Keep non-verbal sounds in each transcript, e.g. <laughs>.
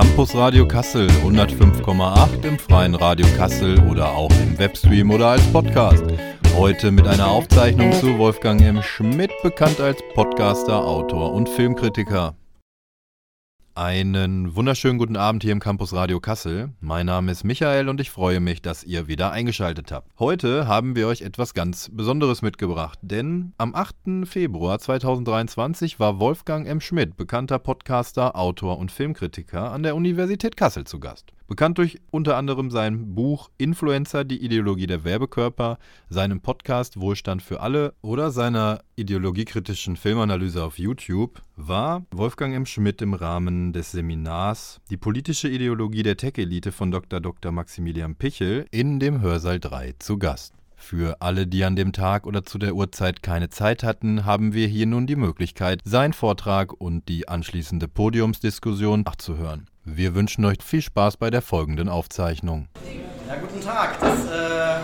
Campus Radio Kassel 105,8 im freien Radio Kassel oder auch im Webstream oder als Podcast. Heute mit einer Aufzeichnung zu Wolfgang M. Schmidt, bekannt als Podcaster, Autor und Filmkritiker. Einen wunderschönen guten Abend hier im Campus Radio Kassel. Mein Name ist Michael und ich freue mich, dass ihr wieder eingeschaltet habt. Heute haben wir euch etwas ganz Besonderes mitgebracht, denn am 8. Februar 2023 war Wolfgang M. Schmidt, bekannter Podcaster, Autor und Filmkritiker, an der Universität Kassel zu Gast. Bekannt durch unter anderem sein Buch Influencer, die Ideologie der Werbekörper, seinem Podcast Wohlstand für alle oder seiner ideologiekritischen Filmanalyse auf YouTube, war Wolfgang M. Schmidt im Rahmen des Seminars Die politische Ideologie der Tech-Elite von Dr. Dr. Maximilian Pichel in dem Hörsaal 3 zu Gast. Für alle, die an dem Tag oder zu der Uhrzeit keine Zeit hatten, haben wir hier nun die Möglichkeit, seinen Vortrag und die anschließende Podiumsdiskussion nachzuhören. Wir wünschen euch viel Spaß bei der folgenden Aufzeichnung. Ja, guten Tag. Das, äh, wir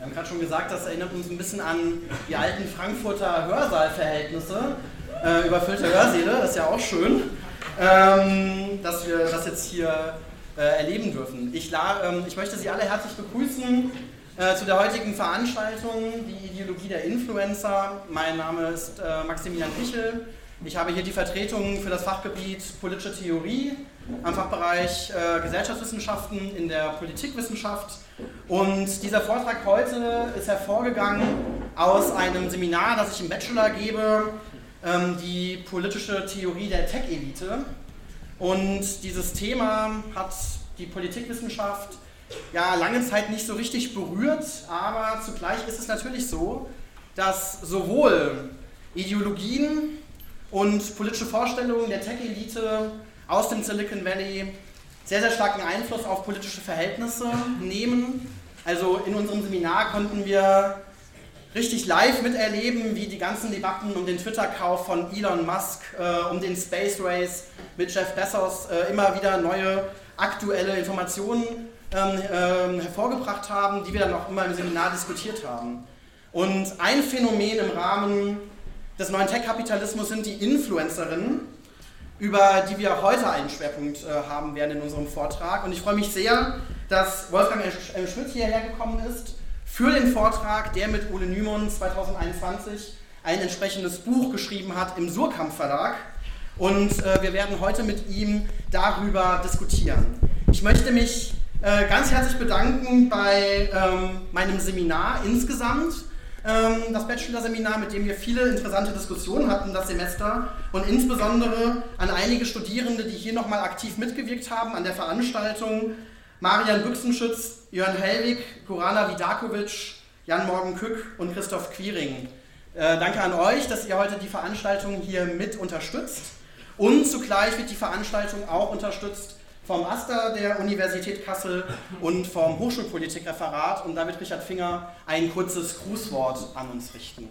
haben gerade schon gesagt, das erinnert uns ein bisschen an die alten Frankfurter Hörsaalverhältnisse. Äh, überfüllte Hörsäle, das ist ja auch schön, ähm, dass wir das jetzt hier äh, erleben dürfen. Ich, ähm, ich, möchte Sie alle herzlich begrüßen äh, zu der heutigen Veranstaltung, die Ideologie der Influencer. Mein Name ist äh, Maximilian Pichel. Ich habe hier die Vertretung für das Fachgebiet politische Theorie am Fachbereich äh, Gesellschaftswissenschaften in der Politikwissenschaft. Und dieser Vortrag heute ist hervorgegangen aus einem Seminar, das ich im Bachelor gebe, ähm, die politische Theorie der Tech-Elite. Und dieses Thema hat die Politikwissenschaft ja lange Zeit nicht so richtig berührt, aber zugleich ist es natürlich so, dass sowohl Ideologien und politische Vorstellungen der Tech-Elite aus dem Silicon Valley sehr, sehr starken Einfluss auf politische Verhältnisse nehmen. Also in unserem Seminar konnten wir richtig live miterleben, wie die ganzen Debatten um den Twitter-Kauf von Elon Musk, äh, um den Space Race mit Jeff Bezos äh, immer wieder neue aktuelle Informationen ähm, äh, hervorgebracht haben, die wir dann auch immer im Seminar diskutiert haben. Und ein Phänomen im Rahmen des neuen Tech-Kapitalismus sind die Influencerinnen, über die wir heute einen Schwerpunkt äh, haben werden in unserem Vortrag. Und ich freue mich sehr, dass Wolfgang. Schmidt hierher gekommen ist für den Vortrag, der mit Ole Nymon 2021 ein entsprechendes Buch geschrieben hat im Surkamp Verlag. Und äh, wir werden heute mit ihm darüber diskutieren. Ich möchte mich äh, ganz herzlich bedanken bei ähm, meinem Seminar insgesamt das Bachelor-Seminar, mit dem wir viele interessante Diskussionen hatten das Semester und insbesondere an einige Studierende, die hier nochmal aktiv mitgewirkt haben an der Veranstaltung. Marian Büchsenschütz, Jörn Hellwig, Gorana Vidakovic, Jan-Morgen Kück und Christoph Quiring. Äh, danke an euch, dass ihr heute die Veranstaltung hier mit unterstützt. Und zugleich wird die Veranstaltung auch unterstützt vom AStA der Universität Kassel und vom Hochschulpolitikreferat. Und da wird Richard Finger ein kurzes Grußwort an uns richten.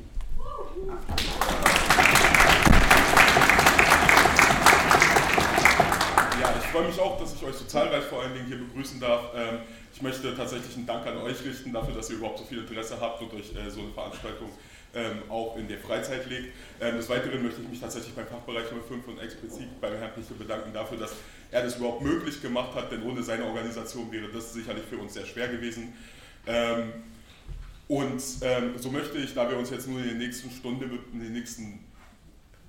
Ja, ich freue mich auch, dass ich euch so zahlreich vor allen Dingen hier begrüßen darf. Ähm, ich möchte tatsächlich einen Dank an euch richten dafür, dass ihr überhaupt so viel Interesse habt und euch äh, so eine Veranstaltung ähm, auch in der Freizeit legt. Ähm, des Weiteren möchte ich mich tatsächlich beim Fachbereich Nummer 5 und explizit beim Herrn Pichel bedanken dafür, dass er das überhaupt möglich gemacht hat, denn ohne seine Organisation wäre das sicherlich für uns sehr schwer gewesen. Ähm, und ähm, so möchte ich, da wir uns jetzt nur in den nächsten Stunden, in den nächsten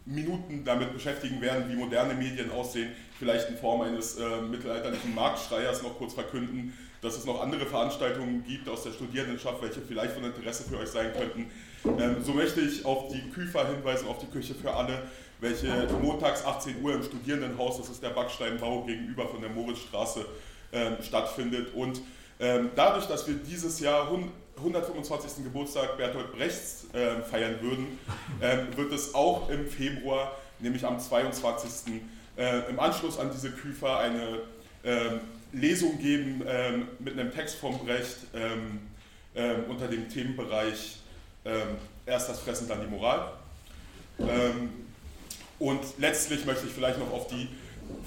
Minuten damit beschäftigen werden, wie moderne Medien aussehen, vielleicht in Form eines äh, mittelalterlichen Marktschreiers noch kurz verkünden, dass es noch andere Veranstaltungen gibt aus der Studierendenschaft, welche vielleicht von Interesse für euch sein könnten. Ähm, so möchte ich auf die KÜFA hinweisen, auf die Küche für alle, welche montags 18 Uhr im Studierendenhaus, das ist der Backsteinbau gegenüber von der Moritzstraße, ähm, stattfindet. Und ähm, dadurch, dass wir dieses Jahr 125. Geburtstag Bertolt Brechts äh, feiern würden, ähm, wird es auch im Februar, nämlich am 22. Äh, im Anschluss an diese KÜFA eine ähm, Lesung geben ähm, mit einem Text vom Brecht ähm, unter dem Themenbereich erst das Fressen, dann die Moral. Und letztlich möchte ich vielleicht noch auf die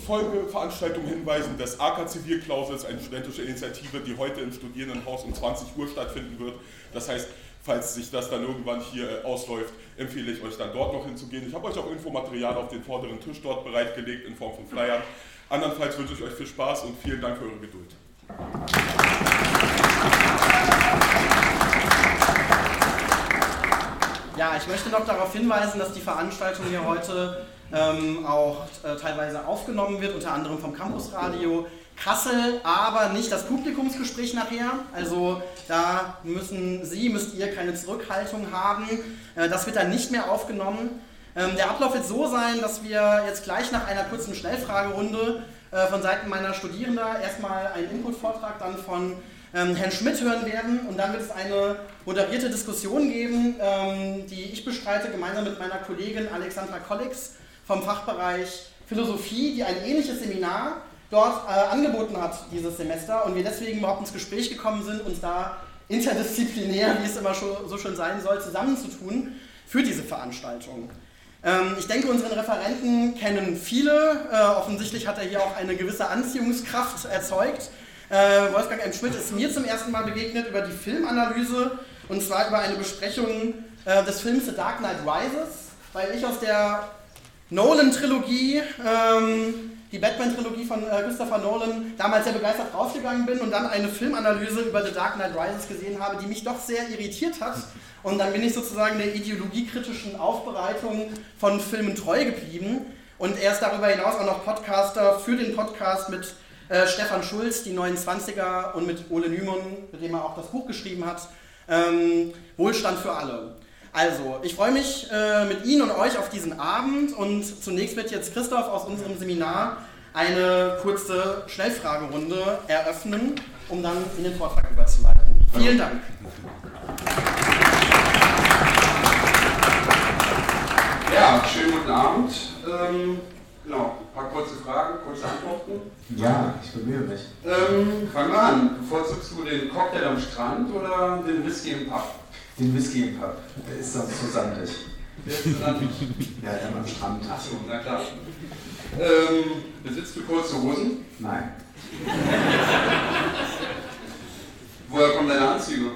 Folgeveranstaltung hinweisen des AK Zivilklausels, eine studentische Initiative, die heute im Studierendenhaus um 20 Uhr stattfinden wird. Das heißt, falls sich das dann irgendwann hier ausläuft, empfehle ich euch dann dort noch hinzugehen. Ich habe euch auch Infomaterial auf den vorderen Tisch dort bereitgelegt in Form von Flyern. Andernfalls wünsche ich euch viel Spaß und vielen Dank für eure Geduld. Ja, ich möchte noch darauf hinweisen, dass die Veranstaltung hier heute ähm, auch äh, teilweise aufgenommen wird, unter anderem vom Campusradio Kassel, aber nicht das Publikumsgespräch nachher. Also da müssen Sie, müsst ihr keine Zurückhaltung haben. Äh, das wird dann nicht mehr aufgenommen. Ähm, der Ablauf wird so sein, dass wir jetzt gleich nach einer kurzen Schnellfragerunde äh, von Seiten meiner Studierenden erstmal einen Input-Vortrag dann von ähm, Herrn Schmidt hören werden und dann wird es eine moderierte Diskussion geben, ähm, die ich bestreite, gemeinsam mit meiner Kollegin Alexandra Kollix vom Fachbereich Philosophie, die ein ähnliches Seminar dort äh, angeboten hat dieses Semester und wir deswegen überhaupt ins Gespräch gekommen sind, uns da interdisziplinär, wie es immer so schön sein soll, zusammenzutun für diese Veranstaltung. Ähm, ich denke, unseren Referenten kennen viele. Äh, offensichtlich hat er hier auch eine gewisse Anziehungskraft erzeugt. Äh, Wolfgang M. Schmidt ist mir zum ersten Mal begegnet über die Filmanalyse und zwar über eine Besprechung äh, des Films The Dark Knight Rises, weil ich aus der Nolan-Trilogie ähm, die Batman-Trilogie von äh, Christopher Nolan damals sehr begeistert rausgegangen bin und dann eine Filmanalyse über The Dark Knight Rises gesehen habe, die mich doch sehr irritiert hat. Und dann bin ich sozusagen der ideologiekritischen Aufbereitung von Filmen treu geblieben. Und er ist darüber hinaus auch noch Podcaster für den Podcast mit äh, Stefan Schulz, die 29er, und mit Ole Nymon, mit dem er auch das Buch geschrieben hat. Ähm, Wohlstand für alle. Also, ich freue mich äh, mit Ihnen und euch auf diesen Abend und zunächst wird jetzt Christoph aus unserem Seminar eine kurze Schnellfragerunde eröffnen, um dann in den Vortrag überzuleiten. Vielen Dank. Ja, schönen guten Abend. Ähm, genau, ein paar kurze Fragen, kurze Antworten. Ja, ich bemühe mich. Ähm, fangen wir an. Bevorzugst du den Cocktail am Strand oder den Whisky im Pub? Den Whisky im Pub. Der ist sonst so sandig. Der ist so sandig? ja, der am Strand. Achso, na klar. Ähm, besitzt du kurze Hosen? Nein. Woher kommen deine Anzüge?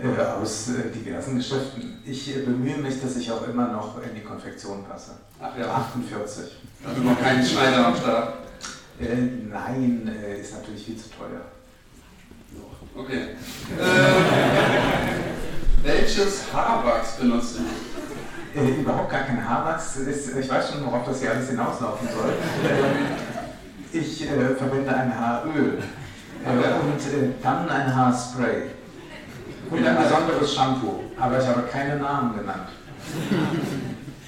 Äh, aus äh, diversen Geschäften. Ich äh, bemühe mich, dass ich auch immer noch in die Konfektion passe. Ach ja. 48. Also noch keinen Schneider am Start? Äh, nein, äh, ist natürlich viel zu teuer. Okay. welches Haarwachs benutzt du? Äh, überhaupt gar kein Haarwachs. Ist, ich weiß schon, worauf das hier alles hinauslaufen soll. Ich äh, verwende ein Haaröl äh, und dann ein Haarspray. Und ein besonderes Shampoo, aber ich habe keine Namen genannt.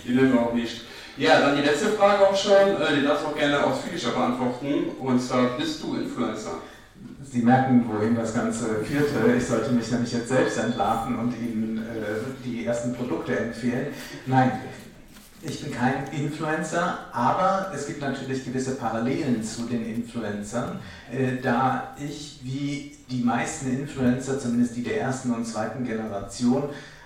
Die nennen wir auch nicht. Ja, dann die letzte Frage auch schon, die darfst du auch gerne ausführlicher beantworten. Und zwar, bist du Influencer? Sie merken, wohin das Ganze führte. Ich sollte mich nämlich jetzt selbst entlarven und Ihnen äh, die ersten Produkte empfehlen. Nein, ich bin kein Influencer, aber es gibt natürlich gewisse Parallelen zu den Influencern, äh, da ich wie die meisten Influencer, zumindest die der ersten und zweiten Generation,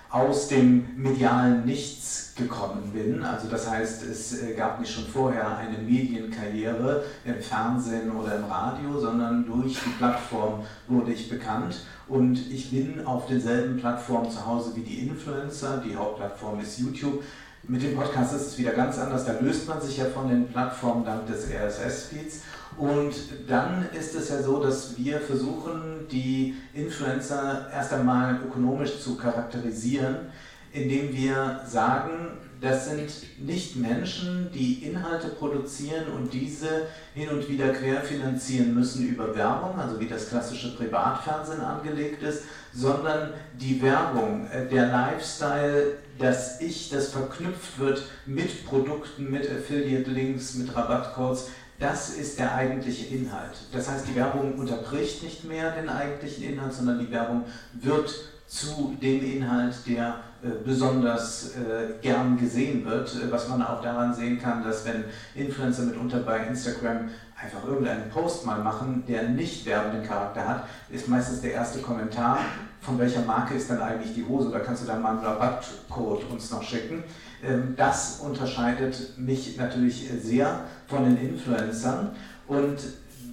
aus dem medialen Nichts gekommen bin. Also das heißt, es äh, gab nicht schon vorher eine Medienkarriere im Fernsehen oder im Radio, sondern durch die Plattform wurde ich bekannt und ich bin auf denselben Plattformen zu Hause wie die Influencer. Die Hauptplattform ist YouTube. Mit dem Podcast ist es wieder ganz anders. Da löst man sich ja von den Plattformen dank des RSS-Feeds. Und dann ist es ja so, dass wir versuchen, die Influencer erst einmal ökonomisch zu charakterisieren, indem wir sagen, das sind nicht Menschen, die Inhalte produzieren und diese hin und wieder querfinanzieren müssen über Werbung, also wie das klassische Privatfernsehen angelegt ist, sondern die Werbung, äh, der Lifestyle, das Ich, das verknüpft wird mit Produkten, mit Affiliate-Links, mit Rabattcodes, das ist der eigentliche Inhalt. Das heißt, die Werbung unterbricht nicht mehr den eigentlichen Inhalt, sondern die Werbung wird zu dem Inhalt, der äh, besonders äh, gern gesehen wird, äh, was man auch daran sehen kann, dass wenn Influencer mitunter bei Instagram einfach irgendeinen Post mal machen, der nicht werbenden Charakter hat, ist meistens der erste Kommentar, von welcher Marke ist dann eigentlich die Hose, da kannst du dann mal einen Rabattcode uns noch schicken. Ähm, das unterscheidet mich natürlich sehr von den Influencern und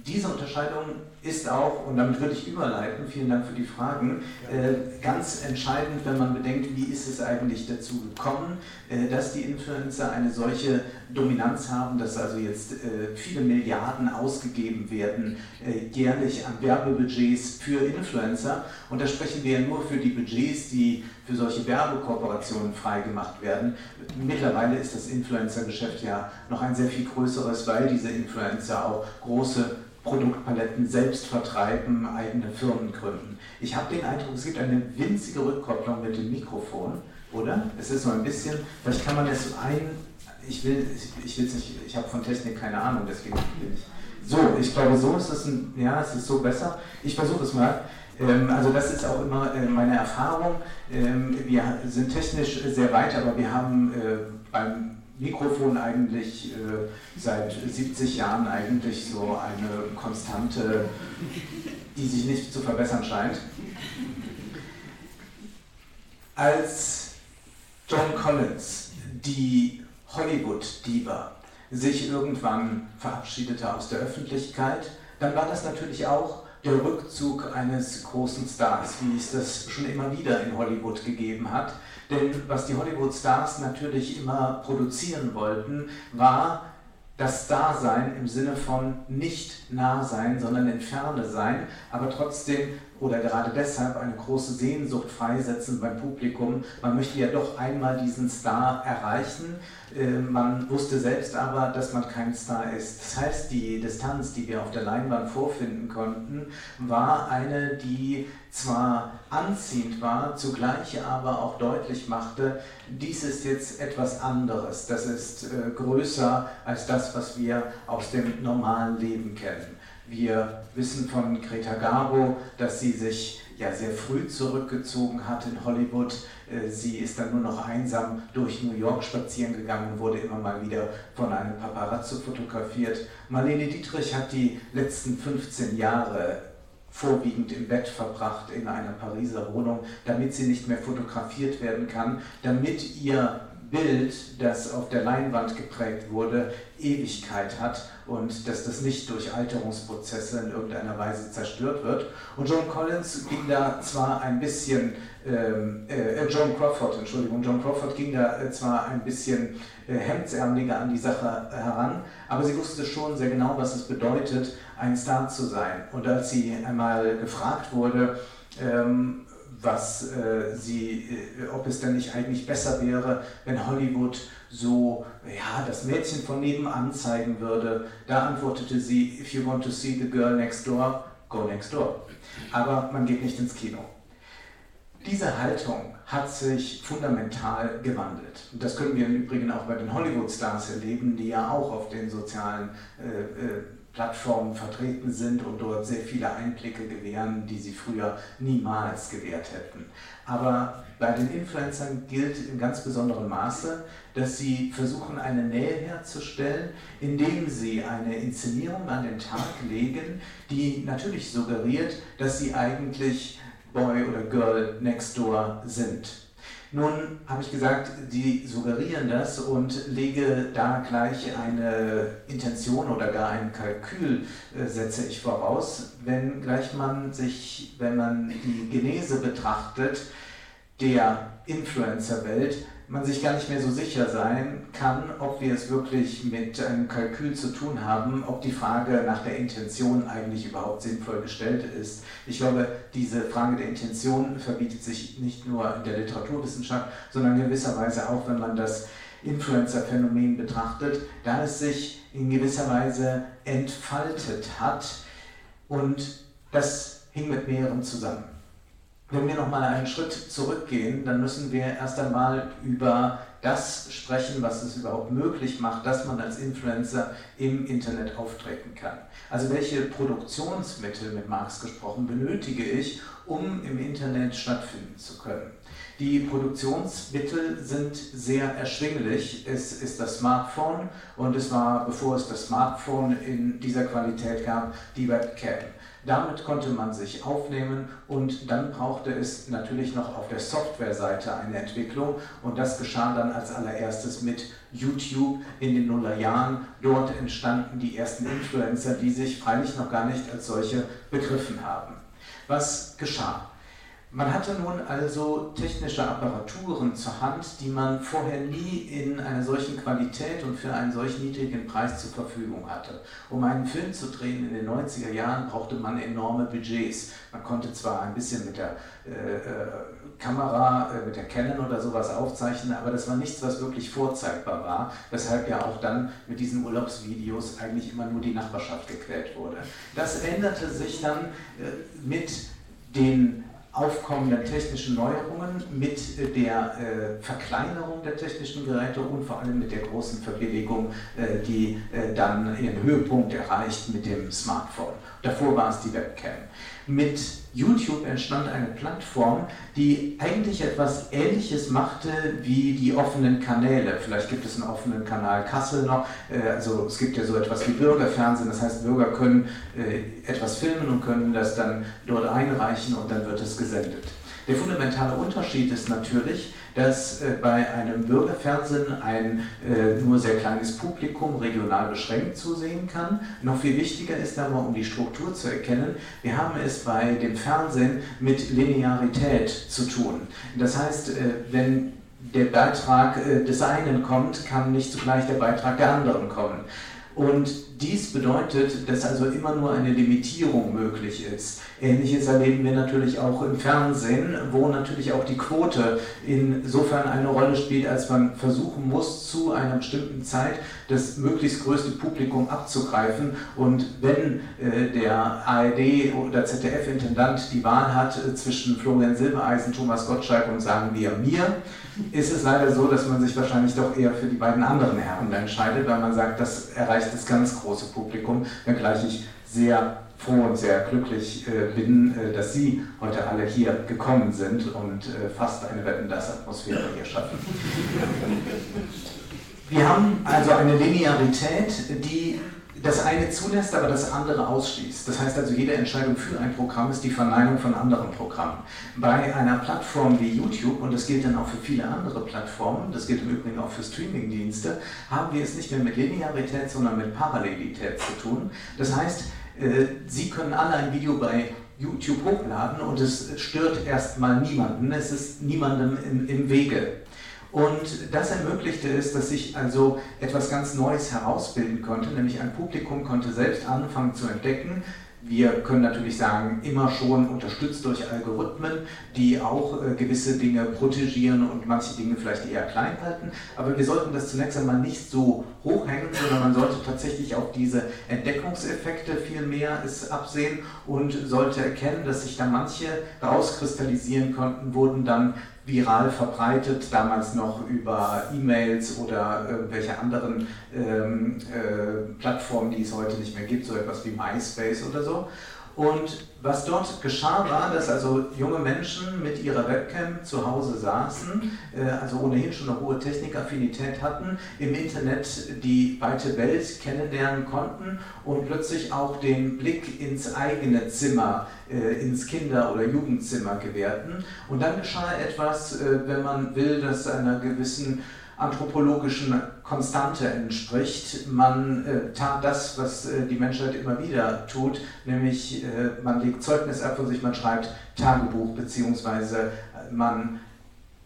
diese Unterscheidung ist auch, und damit würde ich überleiten, vielen Dank für die Fragen, äh, ganz entscheidend, wenn man bedenkt, wie ist es eigentlich dazu gekommen, äh, dass die Influencer eine solche Dominanz haben, dass also jetzt äh, viele Milliarden ausgegeben werden, äh, jährlich an Werbebudgets für Influencer. Und da sprechen wir ja nur für die Budgets, die für solche Werbekooperationen freigemacht werden. Mittlerweile ist das Influencer-Geschäft ja noch ein sehr viel größeres, weil diese Influencer auch große Produktpaletten selbst vertreiben, eigene Firmen gründen. Ich habe den Eindruck, es gibt eine winzige Rückkopplung mit dem Mikrofon, oder? Es ist so ein bisschen, vielleicht kann man es ein, ich will, ich will es nicht, ich habe von Technik keine Ahnung, deswegen bin ich. So, ich glaube, so ist es ein, ja, es ist so besser. Ich versuche es mal. Ähm, also das ist auch immer äh, meine Erfahrung. Ähm, wir sind technisch sehr weit, aber wir haben äh, beim Mikrofon eigentlich äh, seit 70 Jahren eigentlich so eine Konstante, die sich nicht zu verbessern scheint. Als John Collins, die Hollywood-Diva, sich irgendwann verabschiedete aus der Öffentlichkeit, dann war das natürlich auch der Rückzug eines großen Stars, wie es das schon immer wieder in Hollywood gegeben hat. Denn was die Hollywood-Stars natürlich immer produzieren wollten, war das Dasein im Sinne von nicht nah sein, sondern in Ferne sein, aber trotzdem oder gerade deshalb eine große Sehnsucht freisetzen beim Publikum. Man möchte ja doch einmal diesen Star erreichen. Äh, man wusste selbst aber, dass man kein Star ist. Das heißt, die Distanz, die wir auf der Leinwand vorfinden konnten, war eine, die zwar anziehend war, zugleich aber auch deutlich machte, dies ist jetzt etwas anderes. Das ist äh, größer als das, was wir aus dem normalen Leben kennen. Wir wissen von Greta Garbo, dass sie sich ja sehr früh zurückgezogen hat in Hollywood. Äh, sie ist dann nur noch einsam durch New York spazieren gegangen und wurde immer mal wieder von einem Paparazzo fotografiert. Marlene Dietrich hat die letzten 15 Jahre vorwiegend im Bett verbracht in einer Pariser Wohnung, damit sie nicht mehr fotografiert werden kann, damit ihr Bild, das auf der Leinwand geprägt wurde, Ewigkeit hat und dass das nicht durch Alterungsprozesse in irgendeiner Weise zerstört wird. Und John Collins ging da zwar ein bisschen, ähm, äh, John Crawford, Entschuldigung, John Crawford ging da äh, zwar ein bisschen äh, hemdsärmeliger an die Sache heran, aber sie wusste schon sehr genau, was es bedeutet, ein Star zu sein. Und als sie einmal gefragt wurde, ähm, was äh, sie, äh, ob es denn nicht eigentlich besser wäre, wenn Hollywood so ja, das Mädchen von nebenan zeigen würde. Da antwortete sie, if you want to see the girl next door, go next door. Aber man geht nicht ins Kino. Diese Haltung hat sich fundamental gewandelt. Und das können wir im Übrigen auch bei den Hollywood-Stars erleben, die ja auch auf den sozialen äh, äh, Plattformen vertreten sind und dort sehr viele Einblicke gewähren, die sie früher niemals gewährt hätten. Aber bei den Influencern gilt in ganz besonderem Maße, dass sie versuchen, eine Nähe herzustellen, indem sie eine Inszenierung an den Tag legen, die natürlich suggeriert, dass sie eigentlich Boy oder Girl next door sind. Nun habe ich gesagt, die suggerieren das und lege da gleich eine Intention oder gar ein Kalkül, äh, setze ich voraus, wenn gleich man sich, wenn man die Genese betrachtet, der Influencer-Welt, man sich gar nicht mehr so sicher sein kann, ob wir es wirklich mit einem Kalkül zu tun haben, ob die Frage nach der Intention eigentlich überhaupt sinnvoll gestellt ist. Ich glaube, diese Frage der Intention verbietet sich nicht nur in der Literaturwissenschaft, sondern in gewisser Weise auch, wenn man das Influencer-Phänomen betrachtet, da es sich in gewisser Weise entfaltet hat und das hing mit mehreren zusammen. Wenn wir nochmal einen Schritt zurückgehen, dann müssen wir erst einmal über das sprechen, was es überhaupt möglich macht, dass man als Influencer im Internet auftreten kann. Also welche Produktionsmittel, mit Marx gesprochen, benötige ich, um im Internet stattfinden zu können. Die Produktionsmittel sind sehr erschwinglich. Es ist das Smartphone und es war, bevor es das Smartphone in dieser Qualität gab, die Webcam. Damit konnte man sich aufnehmen und dann brauchte es natürlich noch auf der Softwareseite eine Entwicklung und das geschah dann als allererstes mit YouTube in den Nullerjahren. Dort entstanden die ersten Influencer, die sich freilich noch gar nicht als solche begriffen haben. Was geschah? Man hatte nun also technische Apparaturen zur Hand, die man vorher nie in einer solchen Qualität und für einen solch niedrigen Preis zur Verfügung hatte. Um einen Film zu drehen in den 90er Jahren brauchte man enorme Budgets. Man konnte zwar ein bisschen mit der äh, äh, Kamera, äh, mit der Canon oder sowas aufzeichnen, aber das war nichts, was wirklich vorzeigbar war, weshalb ja auch dann mit diesen Urlaubsvideos eigentlich immer nur die Nachbarschaft gequält wurde. Das änderte sich dann äh, mit den aufkommenden technischen Neuerungen, mit der äh, Verkleinerung der technischen Geräte und vor allem mit der großen Verbilligung, äh, die äh, dann ihren Höhepunkt erreicht mit dem Smartphone. Davor war es die Webcam. Mit YouTube entstand eine Plattform, die eigentlich etwas Ähnliches machte wie die offenen Kanäle. Vielleicht gibt es einen offenen Kanal Kassel noch. Äh, also es gibt ja so etwas wie Bürgerfernsehen. Das heißt, Bürger können äh, etwas filmen und können das dann dort einreichen und dann wird es gesendet. Der fundamentale Unterschied ist natürlich, dass äh, bei einem Bürgerfernsehen ein äh, nur sehr kleines Publikum regional beschränkt zusehen kann. Noch viel wichtiger ist aber, um die Struktur zu erkennen, wir haben es bei dem Fernsehen mit Linearität zu tun. Das heißt, äh, wenn der Beitrag des einen kommt, kann nicht zugleich der Beitrag der anderen kommen. Und dies bedeutet, dass also immer nur eine Limitierung möglich ist. Ähnliches erleben wir natürlich auch im Fernsehen, wo natürlich auch die Quote insofern eine Rolle spielt, als man versuchen muss, zu einer bestimmten Zeit das möglichst größte Publikum abzugreifen. Und wenn äh, der ARD oder ZDF-Intendant die Wahl hat äh, zwischen Florian Silbereisen, Thomas Gottschalk und sagen wir mir, ist es leider so, dass man sich wahrscheinlich doch eher für die beiden anderen Herren entscheidet, weil man sagt, das erreicht das ganz große Publikum, wenngleich ich sehr froh und sehr glücklich äh, bin, äh, dass Sie heute alle hier gekommen sind und äh, fast eine Wetten das Atmosphäre hier schaffen. <laughs> Wir haben also eine Linearität, die das eine zulässt, aber das andere ausschließt. Das heißt also, jede Entscheidung für ein Programm ist die Verneinung von anderen Programmen. Bei einer Plattform wie YouTube, und das gilt dann auch für viele andere Plattformen, das gilt im Übrigen auch für Streamingdienste, haben wir es nicht mehr mit Linearität, sondern mit Parallelität zu tun. Das heißt, äh, Sie können alle ein Video bei YouTube hochladen und es stört erstmal niemanden, es ist niemandem im, im Wege. Und das ermöglichte es, dass sich also etwas ganz Neues herausbilden konnte, nämlich ein Publikum konnte selbst anfangen zu entdecken, wir können natürlich sagen, immer schon unterstützt durch Algorithmen, die auch äh, gewisse Dinge protegieren und manche Dinge vielleicht eher klein halten. Aber wir sollten das zunächst einmal nicht so hochhängen, sondern man sollte tatsächlich auf diese Entdeckungseffekte viel mehr absehen und sollte erkennen, dass sich da manche rauskristallisieren konnten, wurden dann viral verbreitet, damals noch über E-Mails oder irgendwelche anderen ähm, äh, Plattformen, die es heute nicht mehr gibt, so etwas wie MySpace oder so. Und was dort geschah, war, dass also junge Menschen mit ihrer Webcam zu Hause saßen, äh, also ohnehin schon eine hohe Technikaffinität hatten, im Internet die weite Welt kennenlernen konnten und plötzlich auch den Blick ins eigene Zimmer, äh, ins Kinder- oder Jugendzimmer gewährten. Und dann geschah etwas, äh, wenn man will, dass einer gewissen anthropologischen Konstante entspricht. Man äh, tat das, was äh, die Menschheit immer wieder tut, nämlich äh, man legt Zeugnis ab von sich, man schreibt Tagebuch, beziehungsweise äh, man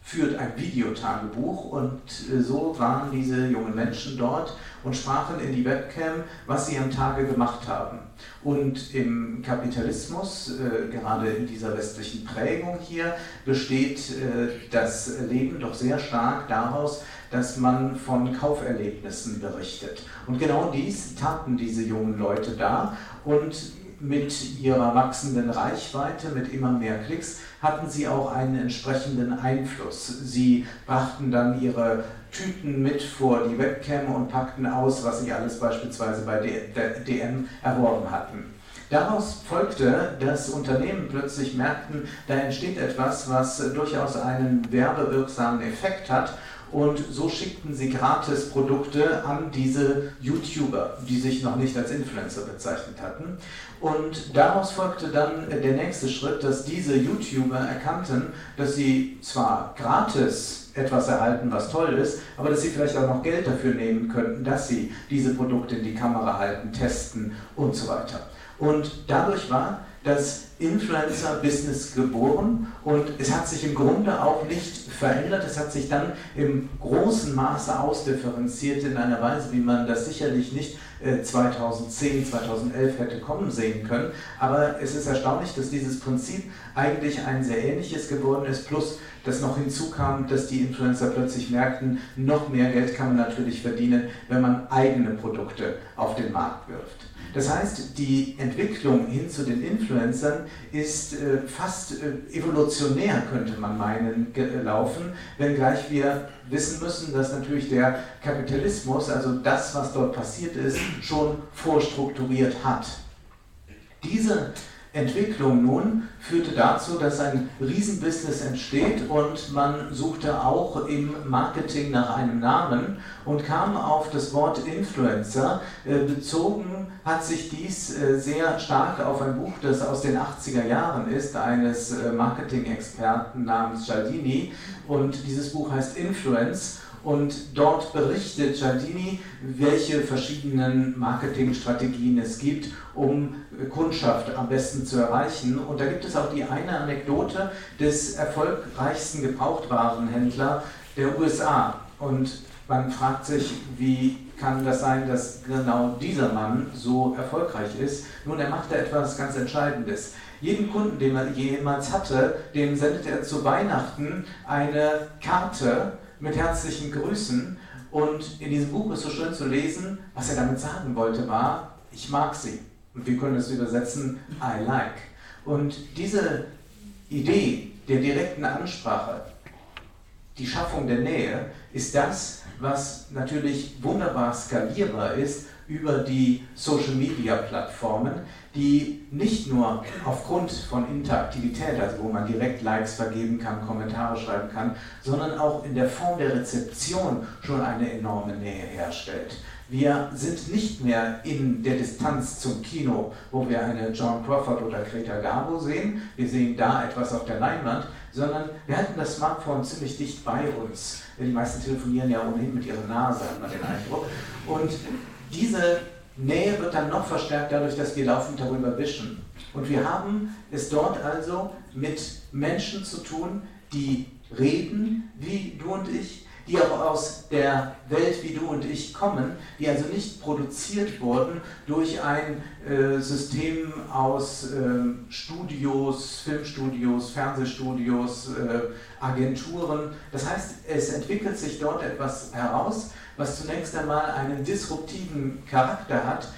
führt ein Videotagebuch und äh, so waren diese jungen Menschen dort und sprachen in die Webcam, was sie am Tage gemacht haben. Und im Kapitalismus, äh, gerade in dieser westlichen Prägung hier, besteht äh, das Leben doch sehr stark daraus, dass man von Kauferlebnissen berichtet. Und genau dies taten diese jungen Leute da und mit ihrer wachsenden Reichweite, mit immer mehr Klicks, hatten sie auch einen entsprechenden Einfluss. Sie brachten dann ihre Tüten mit vor die Webcam und packten aus, was sie alles beispielsweise bei DM erworben hatten. Daraus folgte, dass Unternehmen plötzlich merkten, da entsteht etwas, was durchaus einen werbewirksamen Effekt hat und so schickten sie gratis Produkte an diese YouTuber, die sich noch nicht als Influencer bezeichnet hatten. Und daraus folgte dann der nächste Schritt, dass diese YouTuber erkannten, dass sie zwar gratis etwas erhalten, was toll ist, aber dass sie vielleicht auch noch Geld dafür nehmen könnten, dass sie diese Produkte in die Kamera halten, testen und so weiter. Und dadurch war das Influencer-Business geboren und es hat sich im Grunde auch nicht verändert. Es hat sich dann im großen Maße ausdifferenziert in einer Weise, wie man das sicherlich nicht 2010, äh, 2011 hätte kommen sehen können. Aber es ist erstaunlich, dass dieses Prinzip eigentlich ein sehr ähnliches geworden ist, plus dass noch hinzukam, dass die Influencer plötzlich merkten, noch mehr Geld kann man natürlich verdienen, wenn man eigene Produkte auf den Markt wirft. Das heißt, die Entwicklung hin zu den Influencern ist äh, fast äh, evolutionär, könnte man meinen, gelaufen, wenngleich wir wissen müssen, dass natürlich der Kapitalismus, also das, was dort passiert ist, schon vorstrukturiert hat. Diese Entwicklung nun führte dazu, dass ein Riesenbusiness entsteht und man suchte auch im Marketing nach einem Namen und kam auf das Wort Influencer. Äh, bezogen hat sich dies äh, sehr stark auf ein Buch, das aus den 80er Jahren ist, eines äh, Marketing-Experten namens Cialdini und dieses Buch heißt Influence und dort berichtet Giardini, welche verschiedenen Marketingstrategien es gibt, um Kundschaft am besten zu erreichen. Und da gibt es auch die eine Anekdote des erfolgreichsten Gebrauchtwarenhändler der USA. Und man fragt sich, wie kann das sein, dass genau dieser Mann so erfolgreich ist? Nun, er machte etwas ganz Entscheidendes. Jeden Kunden, den er jemals hatte, dem sendet er zu Weihnachten eine Karte mit herzlichen Grüßen. Und in diesem Buch ist so schön zu lesen, was er damit sagen wollte, war, ich mag sie. Und wir können es übersetzen, I like. Und diese Idee der direkten Ansprache, die Schaffung der Nähe, ist das, was natürlich wunderbar skalierbar ist über die Social-Media-Plattformen, die nicht nur aufgrund von Interaktivität, also wo man direkt Likes vergeben kann, Kommentare schreiben kann, sondern auch in der Form der Rezeption schon eine enorme Nähe herstellt. Wir sind nicht mehr in der Distanz zum Kino, wo wir eine John Crawford oder Greta Garbo sehen. Wir sehen da etwas auf der Leinwand, sondern wir halten das Smartphone ziemlich dicht bei uns. Die meisten telefonieren ja ohnehin mit ihrer Nase, hat man den Eindruck. Und diese Nähe wird dann noch verstärkt dadurch, dass wir laufend darüber wischen. Und wir haben es dort also mit Menschen zu tun, die reden wie du und ich, die auch aus der Welt wie du und ich kommen, die also nicht produziert wurden durch ein äh, System aus äh, Studios, Filmstudios, Fernsehstudios, äh, Agenturen. Das heißt, es entwickelt sich dort etwas heraus, was zunächst einmal einen disruptiven Charakter hat,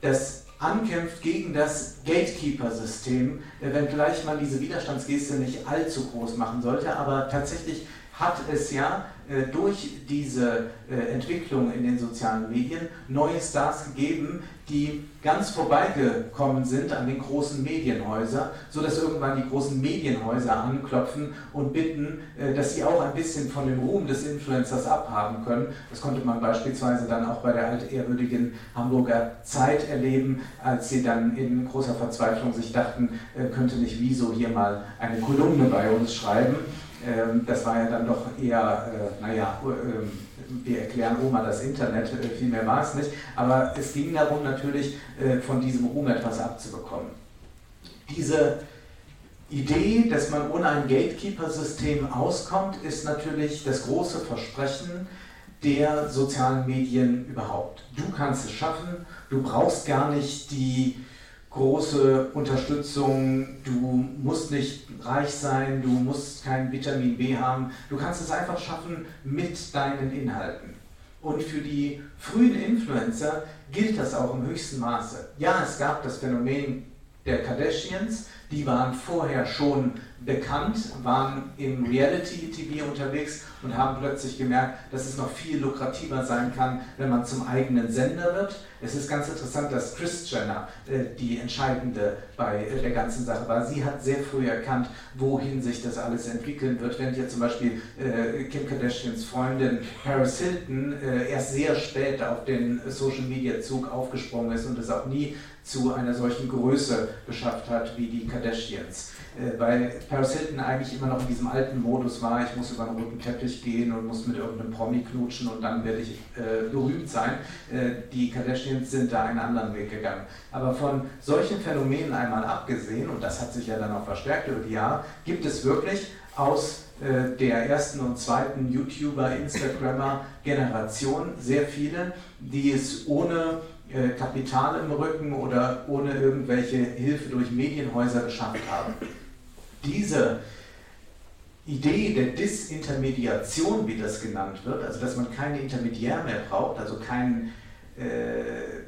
das ankämpft gegen das Gatekeeper-System, wenngleich man diese Widerstandsgeste nicht allzu groß machen sollte, aber tatsächlich hat es ja äh, durch diese äh, Entwicklung in den sozialen Medien neue Stars gegeben, die ganz vorbeigekommen sind an den großen Medienhäusern, sodass irgendwann die großen Medienhäuser anklopfen und bitten, äh, dass sie auch ein bisschen von dem Ruhm des Influencers abhaben können. Das konnte man beispielsweise dann auch bei der altehrwürdigen Hamburger Zeit erleben, als sie dann in großer Verzweiflung sich dachten, könnte nicht Wieso hier mal eine Kolumne bei uns schreiben. Ähm, das war ja dann doch eher, äh, naja, ähm, wir erklären Oma das Internet, äh, viel mehr war es nicht. Aber es ging darum natürlich, äh, von diesem Ruhm etwas abzubekommen. Diese Idee, dass man ohne ein Gatekeeper-System auskommt, ist natürlich das große Versprechen der sozialen Medien überhaupt. Du kannst es schaffen, du brauchst gar nicht die große Unterstützung, du musst nicht reich sein, du musst kein Vitamin B haben, du kannst es einfach schaffen mit deinen Inhalten. Und für die frühen Influencer gilt das auch im höchsten Maße. Ja, es gab das Phänomen der Kardashians. Die waren vorher schon bekannt, waren im Reality-TV unterwegs und haben plötzlich gemerkt, dass es noch viel lukrativer sein kann, wenn man zum eigenen Sender wird. Es ist ganz interessant, dass Chris Jenner äh, die entscheidende bei der ganzen Sache war. Sie hat sehr früh erkannt, wohin sich das alles entwickeln wird, während hier zum Beispiel äh, Kim Kardashians Freundin Paris Hilton äh, erst sehr spät auf den Social-Media-Zug aufgesprungen ist und es auch nie zu einer solchen Größe geschafft hat wie die Kardashians. Äh, weil Paris Hilton eigentlich immer noch in diesem alten Modus war, ich muss über einen roten Teppich gehen und muss mit irgendeinem Promi knutschen und dann werde ich äh, berühmt sein. Äh, die Kardashians sind da einen anderen Weg gegangen. Aber von solchen Phänomenen einmal abgesehen, und das hat sich ja dann auch verstärkt über die Jahre, gibt es wirklich aus äh, der ersten und zweiten YouTuber, Instagrammer Generation sehr viele, die es ohne äh, Kapital im Rücken oder ohne irgendwelche Hilfe durch Medienhäuser geschafft haben. Diese Idee der Disintermediation, wie das genannt wird, also dass man keinen Intermediär mehr braucht, also keinen äh,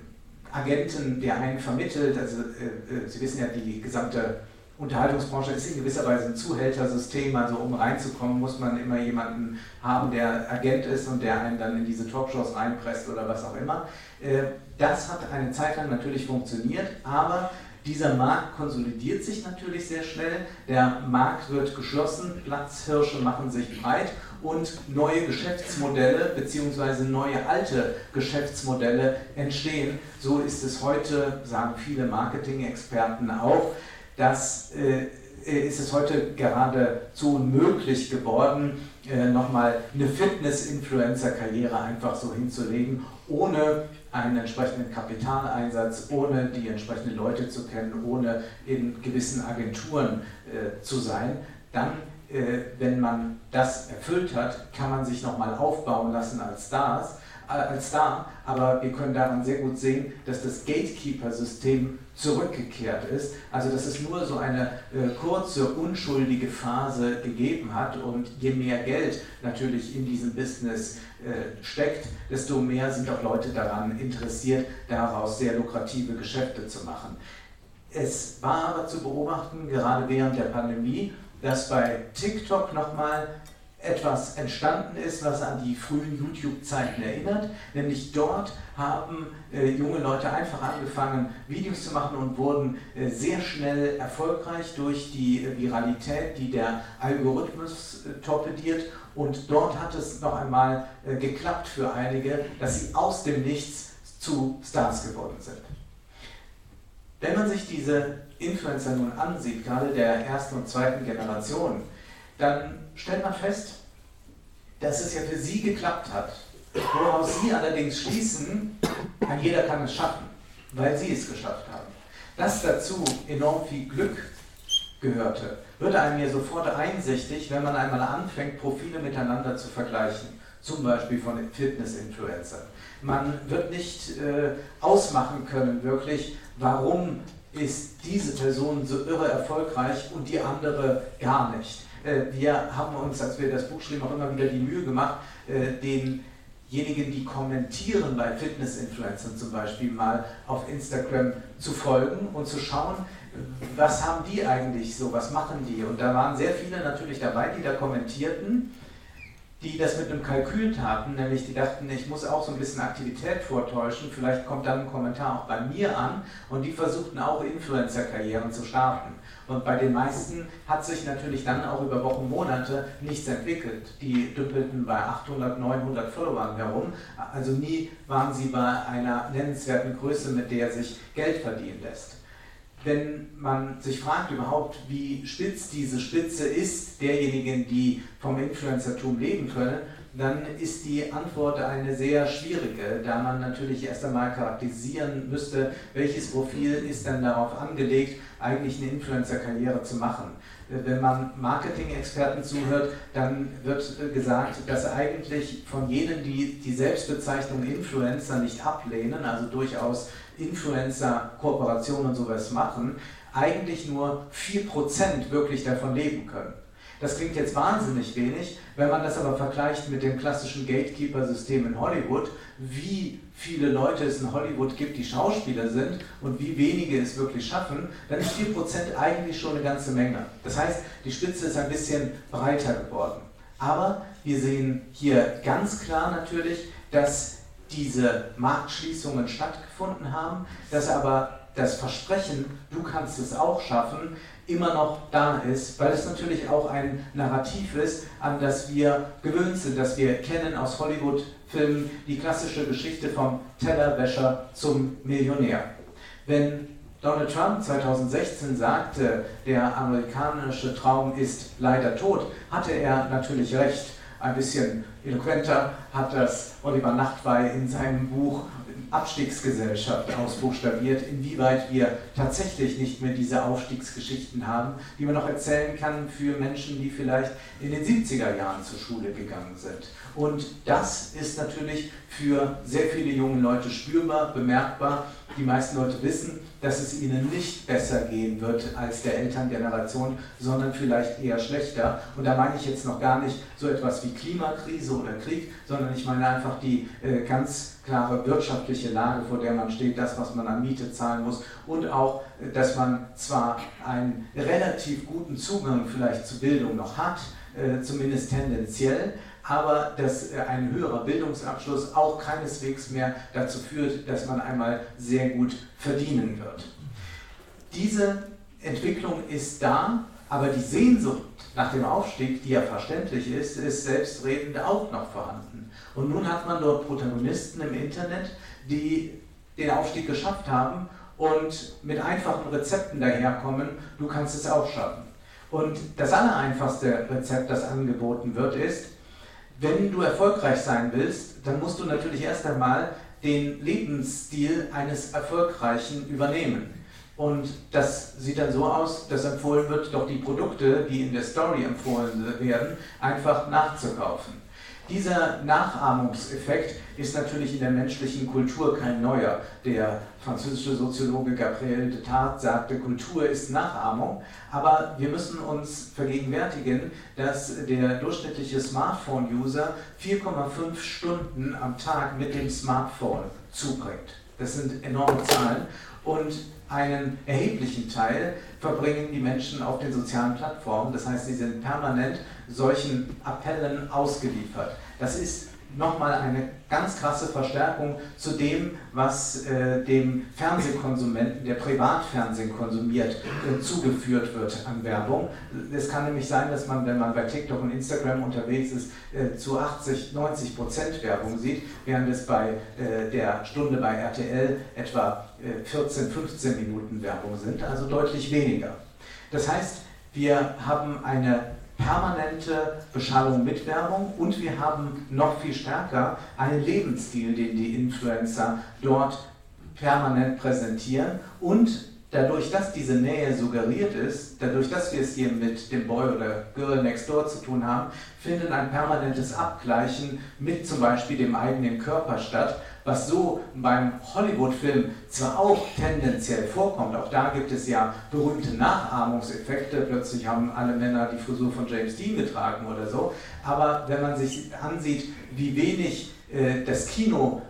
Agenten, der einen vermittelt, also äh, äh Sie wissen ja, die gesamte Unterhaltungsbranche ist in gewisser Weise ein Zuhältersystem, also um reinzukommen, muss man immer jemanden haben, der Agent ist und der einen dann in diese Talkshows reinpresst oder was auch immer. Äh, das hat eine Zeit lang natürlich funktioniert, aber dieser Markt konsolidiert sich natürlich sehr schnell. Der Markt wird geschlossen, Platzhirsche machen sich breit und neue Geschäftsmodelle bzw. neue alte Geschäftsmodelle entstehen. So ist es heute, sagen viele Marketing-Experten auch, dass äh, ist es heute geradezu unmöglich geworden, äh, nochmal eine Fitness-Influencer-Karriere einfach so hinzulegen, ohne einen entsprechenden Kapitaleinsatz, ohne die entsprechenden Leute zu kennen, ohne in gewissen Agenturen äh, zu sein, dann, äh, wenn man das erfüllt hat, kann man sich nochmal aufbauen lassen als Stars, äh, als Star, aber wir können daran sehr gut sehen, dass das Gatekeeper-System zurückgekehrt ist. Also dass es nur so eine äh, kurze, unschuldige Phase gegeben hat und je mehr Geld natürlich in diesem Business äh, steckt, desto mehr sind auch Leute daran interessiert, daraus sehr lukrative Geschäfte zu machen. Es war aber zu beobachten, gerade während der Pandemie, dass bei TikTok nochmal etwas entstanden ist, was an die frühen YouTube-Zeiten erinnert. Nämlich dort haben äh, junge Leute einfach angefangen, Videos zu machen und wurden äh, sehr schnell erfolgreich durch die äh, Viralität, die der Algorithmus äh, torpediert. Und dort hat es noch einmal äh, geklappt für einige, dass sie aus dem Nichts zu Stars geworden sind. Wenn man sich diese Influencer nun ansieht, gerade der ersten und zweiten Generation, dann stellt man fest, dass es ja für sie geklappt hat. Woraus sie allerdings schließen, jeder kann es schaffen, weil sie es geschafft haben. Dass dazu enorm viel Glück gehörte, wird einem mir sofort einsichtig, wenn man einmal anfängt, Profile miteinander zu vergleichen. Zum Beispiel von Fitness-Influencern. Man wird nicht äh, ausmachen können, wirklich, warum ist diese Person so irre erfolgreich und die andere gar nicht. Äh, wir haben uns, als wir das Buch schrieben, auch immer wieder die Mühe gemacht, äh, denjenigen, die kommentieren bei Fitness-Influencern zum Beispiel mal auf Instagram zu folgen und zu schauen, was haben die eigentlich so, was machen die? Und da waren sehr viele natürlich dabei, die da kommentierten die das mit einem Kalkül taten, nämlich die dachten, ich muss auch so ein bisschen Aktivität vortäuschen, vielleicht kommt dann ein Kommentar auch bei mir an und die versuchten auch Influencer-Karrieren zu starten. Und bei den meisten hat sich natürlich dann auch über Wochen, Monate nichts entwickelt. Die dümpelten bei 800, 900 Followern herum, also nie waren sie bei einer nennenswerten Größe, mit der sich Geld verdienen lässt wenn man sich fragt überhaupt, wie spitz diese Spitze ist, derjenigen, die vom Influencertum leben können, dann ist die Antwort eine sehr schwierige, da man natürlich erst einmal charakterisieren müsste, welches Profil ist denn darauf angelegt, eigentlich eine Influencer-Karriere zu machen. Wenn man Marketing-Experten zuhört, dann wird gesagt, dass eigentlich von jenen, die die Selbstbezeichnung Influencer nicht ablehnen, also durchaus Influencer-Kooperationen und sowas machen, eigentlich nur 4% wirklich davon leben können. Das klingt jetzt wahnsinnig wenig, wenn man das aber vergleicht mit dem klassischen Gatekeeper-System in Hollywood, wie viele Leute es in Hollywood gibt, die Schauspieler sind und wie wenige es wirklich schaffen, dann ist 4% eigentlich schon eine ganze Menge. Das heißt, die Spitze ist ein bisschen breiter geworden. Aber wir sehen hier ganz klar natürlich, dass diese Marktschließungen stattgefunden haben, dass aber das Versprechen, du kannst es auch schaffen, immer noch da ist, weil es natürlich auch ein Narrativ ist, an das wir gewöhnt sind, das wir kennen aus Hollywood-Filmen, die klassische Geschichte vom Tellerwäscher zum Millionär. Wenn Donald Trump 2016 sagte, der amerikanische Traum ist leider tot, hatte er natürlich recht. Ein bisschen eloquenter hat das Oliver Nachtwey in seinem Buch Abstiegsgesellschaft ausbuchstabiert, inwieweit wir tatsächlich nicht mehr diese Aufstiegsgeschichten haben, die man noch erzählen kann für Menschen, die vielleicht in den 70er Jahren zur Schule gegangen sind. Und das ist natürlich für sehr viele junge Leute spürbar, bemerkbar. Die meisten Leute wissen, dass es ihnen nicht besser gehen wird als der Elterngeneration, sondern vielleicht eher schlechter. Und da meine ich jetzt noch gar nicht so etwas wie Klimakrise oder Krieg, sondern ich meine einfach die äh, ganz klare wirtschaftliche Lage, vor der man steht, das, was man an Miete zahlen muss und auch, äh, dass man zwar einen relativ guten Zugang vielleicht zu Bildung noch hat, äh, zumindest tendenziell, aber dass äh, ein höherer Bildungsabschluss auch keineswegs mehr dazu führt, dass man einmal sehr gut verdienen wird. Diese Entwicklung ist da, aber die Sehnsucht nach dem Aufstieg, die ja verständlich ist, ist selbstredend auch noch vorhanden. Und nun hat man dort Protagonisten im Internet, die den Aufstieg geschafft haben und mit einfachen Rezepten daherkommen, du kannst es auch schaffen. Und das allereinfachste Rezept, das angeboten wird, ist, wenn du erfolgreich sein willst, dann musst du natürlich erst einmal den Lebensstil eines Erfolgreichen übernehmen. Und das sieht dann so aus, dass empfohlen wird, doch die Produkte, die in der Story empfohlen werden, einfach nachzukaufen. Dieser Nachahmungseffekt ist natürlich in der menschlichen Kultur kein neuer. Der französische Soziologe Gabriel de Tart sagte, Kultur ist Nachahmung. Aber wir müssen uns vergegenwärtigen, dass der durchschnittliche Smartphone-User 4,5 Stunden am Tag mit dem Smartphone zubringt. Das sind enorme Zahlen. Und einen erheblichen Teil verbringen die Menschen auf den sozialen Plattformen. Das heißt, sie sind permanent solchen Appellen ausgeliefert. Das ist nochmal eine ganz krasse Verstärkung zu dem, was äh, dem Fernsehkonsumenten, der Privatfernsehen konsumiert, äh, zugeführt wird an Werbung. Es kann nämlich sein, dass man, wenn man bei TikTok und Instagram unterwegs ist, äh, zu 80, 90 Prozent Werbung sieht, während es bei äh, der Stunde bei RTL etwa 14, äh, 15 Minuten Werbung sind, also deutlich weniger. Das heißt, wir haben eine permanente Beschallung mit Werbung und wir haben noch viel stärker einen Lebensstil, den die Influencer dort permanent präsentieren und dadurch, dass diese Nähe suggeriert ist, dadurch, dass wir es hier mit dem Boy oder Girl next door zu tun haben, findet ein permanentes Abgleichen mit zum Beispiel dem eigenen Körper statt, was so beim Hollywood-Film zwar auch tendenziell vorkommt, auch da gibt es ja berühmte Nachahmungseffekte, plötzlich haben alle Männer die Frisur von James Dean getragen oder so, aber wenn man sich ansieht, wie wenig äh, das Kino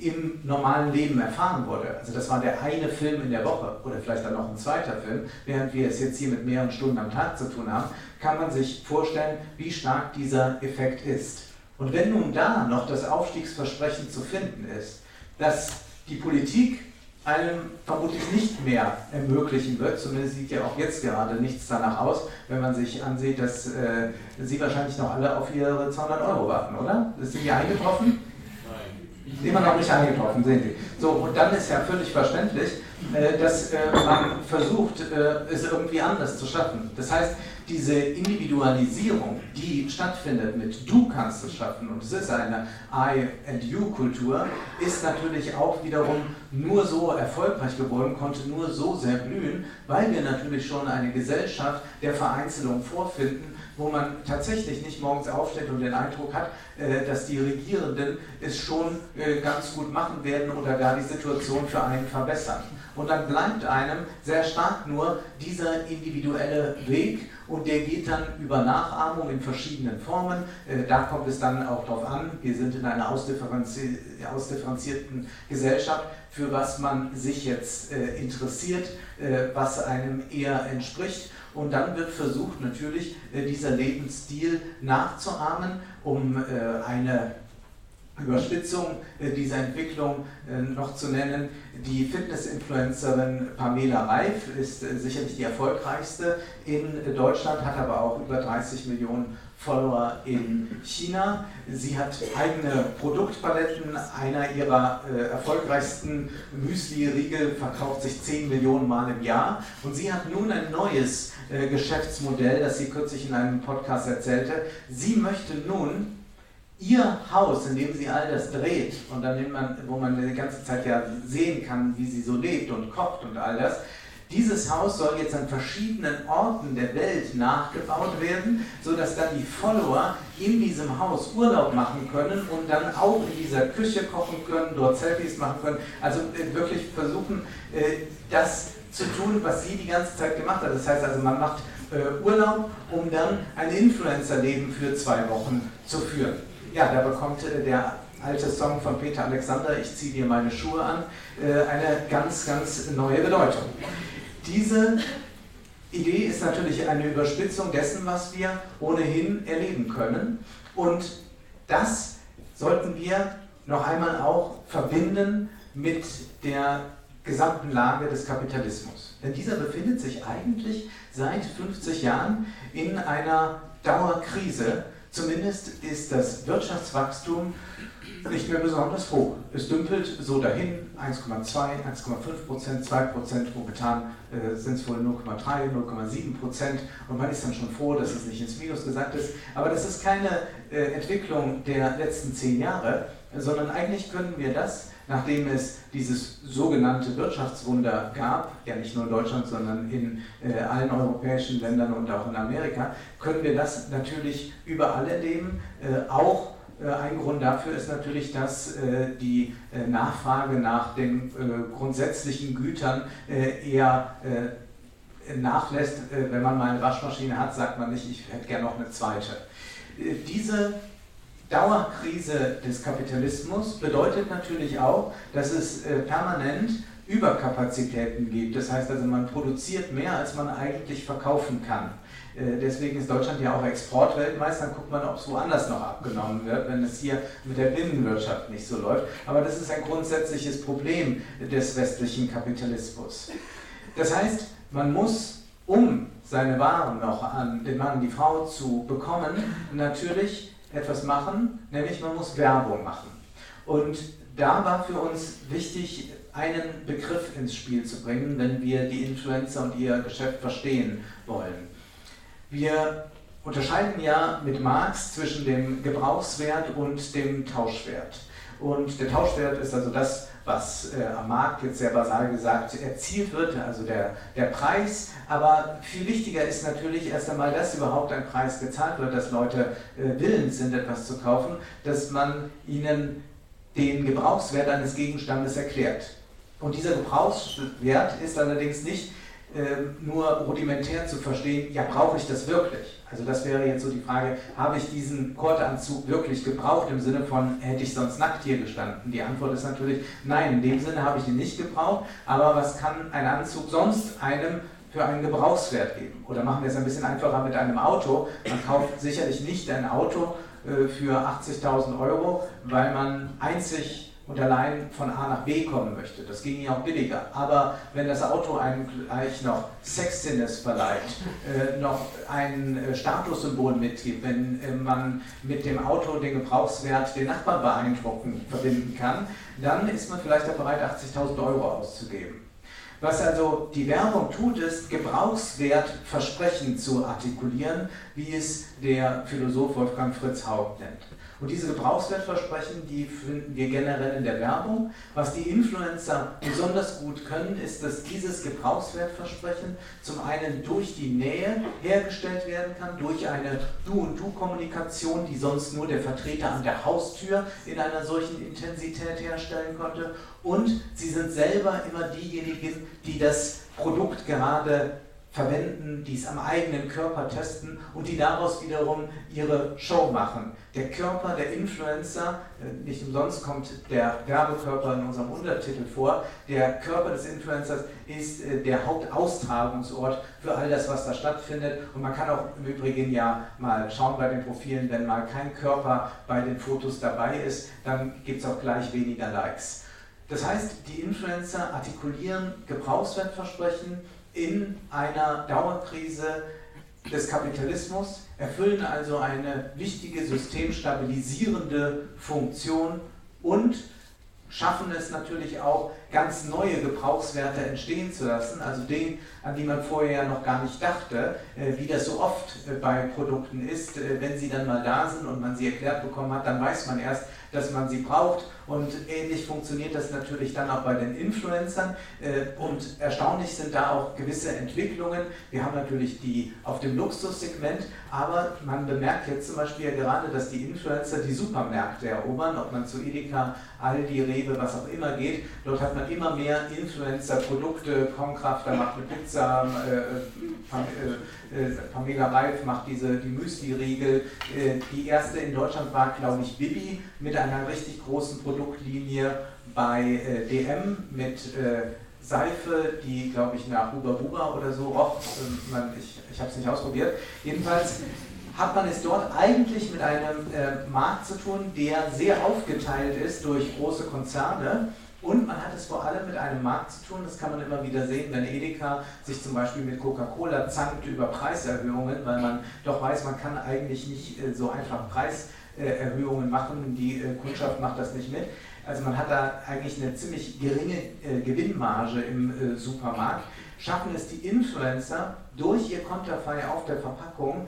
im normalen Leben erfahren wurde. Also das war der eine Film in der Woche oder vielleicht dann noch ein zweiter Film, während wir es jetzt hier mit mehreren Stunden am Tag zu tun haben, kann man sich vorstellen, wie stark dieser Effekt ist. Und wenn nun da noch das Aufstiegsversprechen zu finden ist, dass die Politik einem vermutlich nicht mehr ermöglichen wird, zumindest sieht ja auch jetzt gerade nichts danach aus, wenn man sich ansieht, dass äh, Sie wahrscheinlich noch alle auf Ihre 200 Euro warten, oder? Sie hier eingetroffen? Nein. Immer noch nicht eingetroffen, sehen Sie. So, und dann ist ja völlig verständlich, äh, dass äh, man versucht, äh, es irgendwie anders zu schaffen. Das heißt, diese Individualisierung, die stattfindet mit du kannst es schaffen und es ist eine I and you Kultur, ist natürlich auch wiederum nur so erfolgreich geworden, konnte nur so sehr blühen, weil wir natürlich schon eine Gesellschaft der Vereinzelung vorfinden, wo man tatsächlich nicht morgens aufsteht und den Eindruck hat, äh, dass die Regierenden es schon äh, ganz gut machen werden oder gar die Situation für einen verbessern. Und dann bleibt einem sehr stark nur dieser individuelle Weg und der geht dann über Nachahmung in verschiedenen Formen. Äh, da kommt es dann auch darauf an, wir sind in einer ausdifferenzi ausdifferenzierten Gesellschaft, für was man sich jetzt interessiert, was einem eher entspricht. Und dann wird versucht, natürlich äh, dieser Lebensstil nachzuahmen, um äh, eine Überspitzung äh, dieser Entwicklung noch zu nennen. Die Fitness-Influencerin Pamela Reif ist sicherlich die erfolgreichste in Deutschland, hat aber auch über 30 Millionen Follower in China. Sie hat eigene Produktpaletten. Einer ihrer erfolgreichsten Müsli-Riegel verkauft sich 10 Millionen Mal im Jahr. Und sie hat nun ein neues Geschäftsmodell, das sie kürzlich in einem Podcast erzählte. Sie möchte nun ihr Haus, in dem sie all das dreht und dann man, wo man die ganze Zeit ja sehen kann, wie sie so lebt und kocht und all das, dieses Haus soll jetzt an verschiedenen Orten der Welt nachgebaut werden, sodass dann die Follower in diesem Haus Urlaub machen können und dann auch in dieser Küche kochen können, dort Selfies machen können. Also äh, wirklich versuchen, äh, das zu tun, was sie die ganze Zeit gemacht hat. Das heißt also, man macht äh, Urlaub, um dann ein Influencer-Leben für zwei Wochen zu führen ja, da bekommt der alte Song von Peter Alexander, Ich ziehe dir meine Schuhe an, eine ganz, ganz neue Bedeutung. Diese Idee ist natürlich eine Überspitzung dessen, was wir ohnehin erleben können. Und das sollten wir noch einmal auch verbinden mit der gesamten Lage des Kapitalismus. Denn dieser befindet sich eigentlich seit 50 Jahren in einer Dauerkrise, Zumindest ist das Wirtschaftswachstum nicht mehr besonders hoch. Es dümpelt so dahin, 1,2, 1,5 Prozent, 2 Prozent, momentan äh, sind es wohl 0,3, 0,7 Prozent und man ist dann schon froh, dass es nicht ins Minus gesagt ist. Aber das ist keine äh, Entwicklung der letzten zehn Jahre, sondern eigentlich können wir das nachdem es dieses sogenannte Wirtschaftswunder gab, ja nicht nur in Deutschland, sondern in äh, allen europäischen Ländern und auch in Amerika, können wir das natürlich überall erleben. Äh, auch ein Grund dafür ist natürlich, dass äh, die äh, Nachfrage nach den äh, grundsätzlichen Gütern eher nachlässt. wenn man mal eine Waschmaschine hat, sagt man nicht, ich hätte gerne noch eine zweite. diese Dauerkrise des Kapitalismus bedeutet natürlich auch, dass es äh, permanent Überkapazitäten gibt. Das heißt also, man produziert mehr, als man eigentlich verkaufen kann. Äh, deswegen ist Deutschland ja auch Exportweltmeister. Dann guckt man, ob es woanders noch abgenommen wird, wenn es hier mit der Binnenwirtschaft nicht so läuft. Aber das ist ein grundsätzliches Problem des westlichen Kapitalismus. Das heißt, man muss, um seine Waren noch an den Mann, die Frau zu bekommen, natürlich etwas machen, nämlich man muss Werbung machen. Und da war für uns wichtig, einen Begriff ins Spiel zu bringen, wenn wir die Influencer und ihr Geschäft verstehen wollen. Wir unterscheiden ja mit Marx zwischen dem Gebrauchswert und dem Tauschwert. Und der Tauschwert ist also das, was äh, am Markt jetzt sehr basal gesagt erzielt wird, also der, der Preis. Aber viel wichtiger ist natürlich erst einmal, dass überhaupt ein Preis gezahlt wird, dass Leute äh, willens sind, etwas zu kaufen, dass man ihnen den Gebrauchswert eines Gegenstandes erklärt. Und dieser Gebrauchswert ist allerdings nicht nur rudimentär zu verstehen, ja, brauche ich das wirklich? Also das wäre jetzt so die Frage, habe ich diesen Korteanzug wirklich gebraucht im Sinne von, hätte ich sonst nackt hier gestanden? Die Antwort ist natürlich, nein, in dem Sinne habe ich ihn nicht gebraucht, aber was kann ein Anzug sonst einem für einen Gebrauchswert geben? Oder machen wir es ein bisschen einfacher mit einem Auto. Man kauft sicherlich nicht ein Auto äh, für 80.000 Euro, weil man einzig und allein von A nach B kommen möchte. Das ging ja auch billiger. Aber wenn das Auto einem gleich noch Sexiness verleiht, äh, noch ein äh, Statussymbol mitgibt, wenn äh, man mit dem Auto den Gebrauchswert den Nachbarn beeindrucken verbinden kann, dann ist man vielleicht auch bereit, 80.000 Euro auszugeben. Was also die Werbung tut, ist Gebrauchswertversprechen zu artikulieren, wie es der Philosoph Wolfgang Fritz Haupt nennt. Und diese Gebrauchswertversprechen, die finden wir generell in der Werbung. Was die Influencer besonders gut können, ist, dass dieses Gebrauchswertversprechen zum einen durch die Nähe hergestellt werden kann, durch eine Du-und-Du-Kommunikation, die sonst nur der Vertreter an der Haustür in einer solchen Intensität herstellen konnte. Und sie sind selber immer diejenigen, die das Produkt gerade verwenden, die es am eigenen Körper testen und die daraus wiederum ihre Show machen. Der Körper der Influencer, äh, nicht umsonst kommt der Werbekörper in unserem Untertitel vor, der Körper des Influencers ist äh, der Hauptaustragungsort für all das, was da stattfindet. Und man kann auch im Übrigen ja mal schauen bei den Profilen, wenn mal kein Körper bei den Fotos dabei ist, dann gibt es auch gleich weniger Likes. Das heißt, die Influencer artikulieren Gebrauchswertversprechen, in einer Dauerkrise des Kapitalismus, erfüllen also eine wichtige systemstabilisierende Funktion und schaffen es natürlich auch, ganz neue Gebrauchswerte entstehen zu lassen, also Dinge, an die man vorher noch gar nicht dachte, äh, wie das so oft äh, bei Produkten ist. Äh, wenn sie dann mal da sind und man sie erklärt bekommen hat, dann weiß man erst, dass man sie braucht. Und ähnlich funktioniert das natürlich dann auch bei den Influencern. Äh, und erstaunlich sind da auch gewisse Entwicklungen. Wir haben natürlich die auf dem Luxussegment, aber man bemerkt jetzt zum Beispiel ja gerade, dass die Influencer die Supermärkte erobern, ob man zu Edeka, Aldi, Rewe, was auch immer geht. Dort hat man immer mehr Influencer-Produkte. Konkrafter macht eine Pizza, äh, äh, äh, Pamela Reif macht diese, die Müsli-Riegel. Äh, die erste in Deutschland war, glaube ich, Bibi mit einer richtig großen Produktlinie bei äh, DM mit Seife, die, glaube ich, nach Huber Buba oder so roch. Ähm, ich ich habe es nicht ausprobiert. Jedenfalls hat man es dort eigentlich mit einem äh, Markt zu tun, der sehr aufgeteilt ist durch große Konzerne und man hat es vor allem mit einem Markt zu tun, das kann man immer wieder sehen, wenn Edeka sich zum Beispiel mit Coca-Cola zankt über Preiserhöhungen, weil man doch weiß, man kann eigentlich nicht äh, so einfach Preiserhöhungen machen, die äh, Kundschaft macht das nicht mit. Also man hat da eigentlich eine ziemlich geringe äh, Gewinnmarge im Supermarkt schaffen es die Influencer durch ihr Konterfei auf der Verpackung,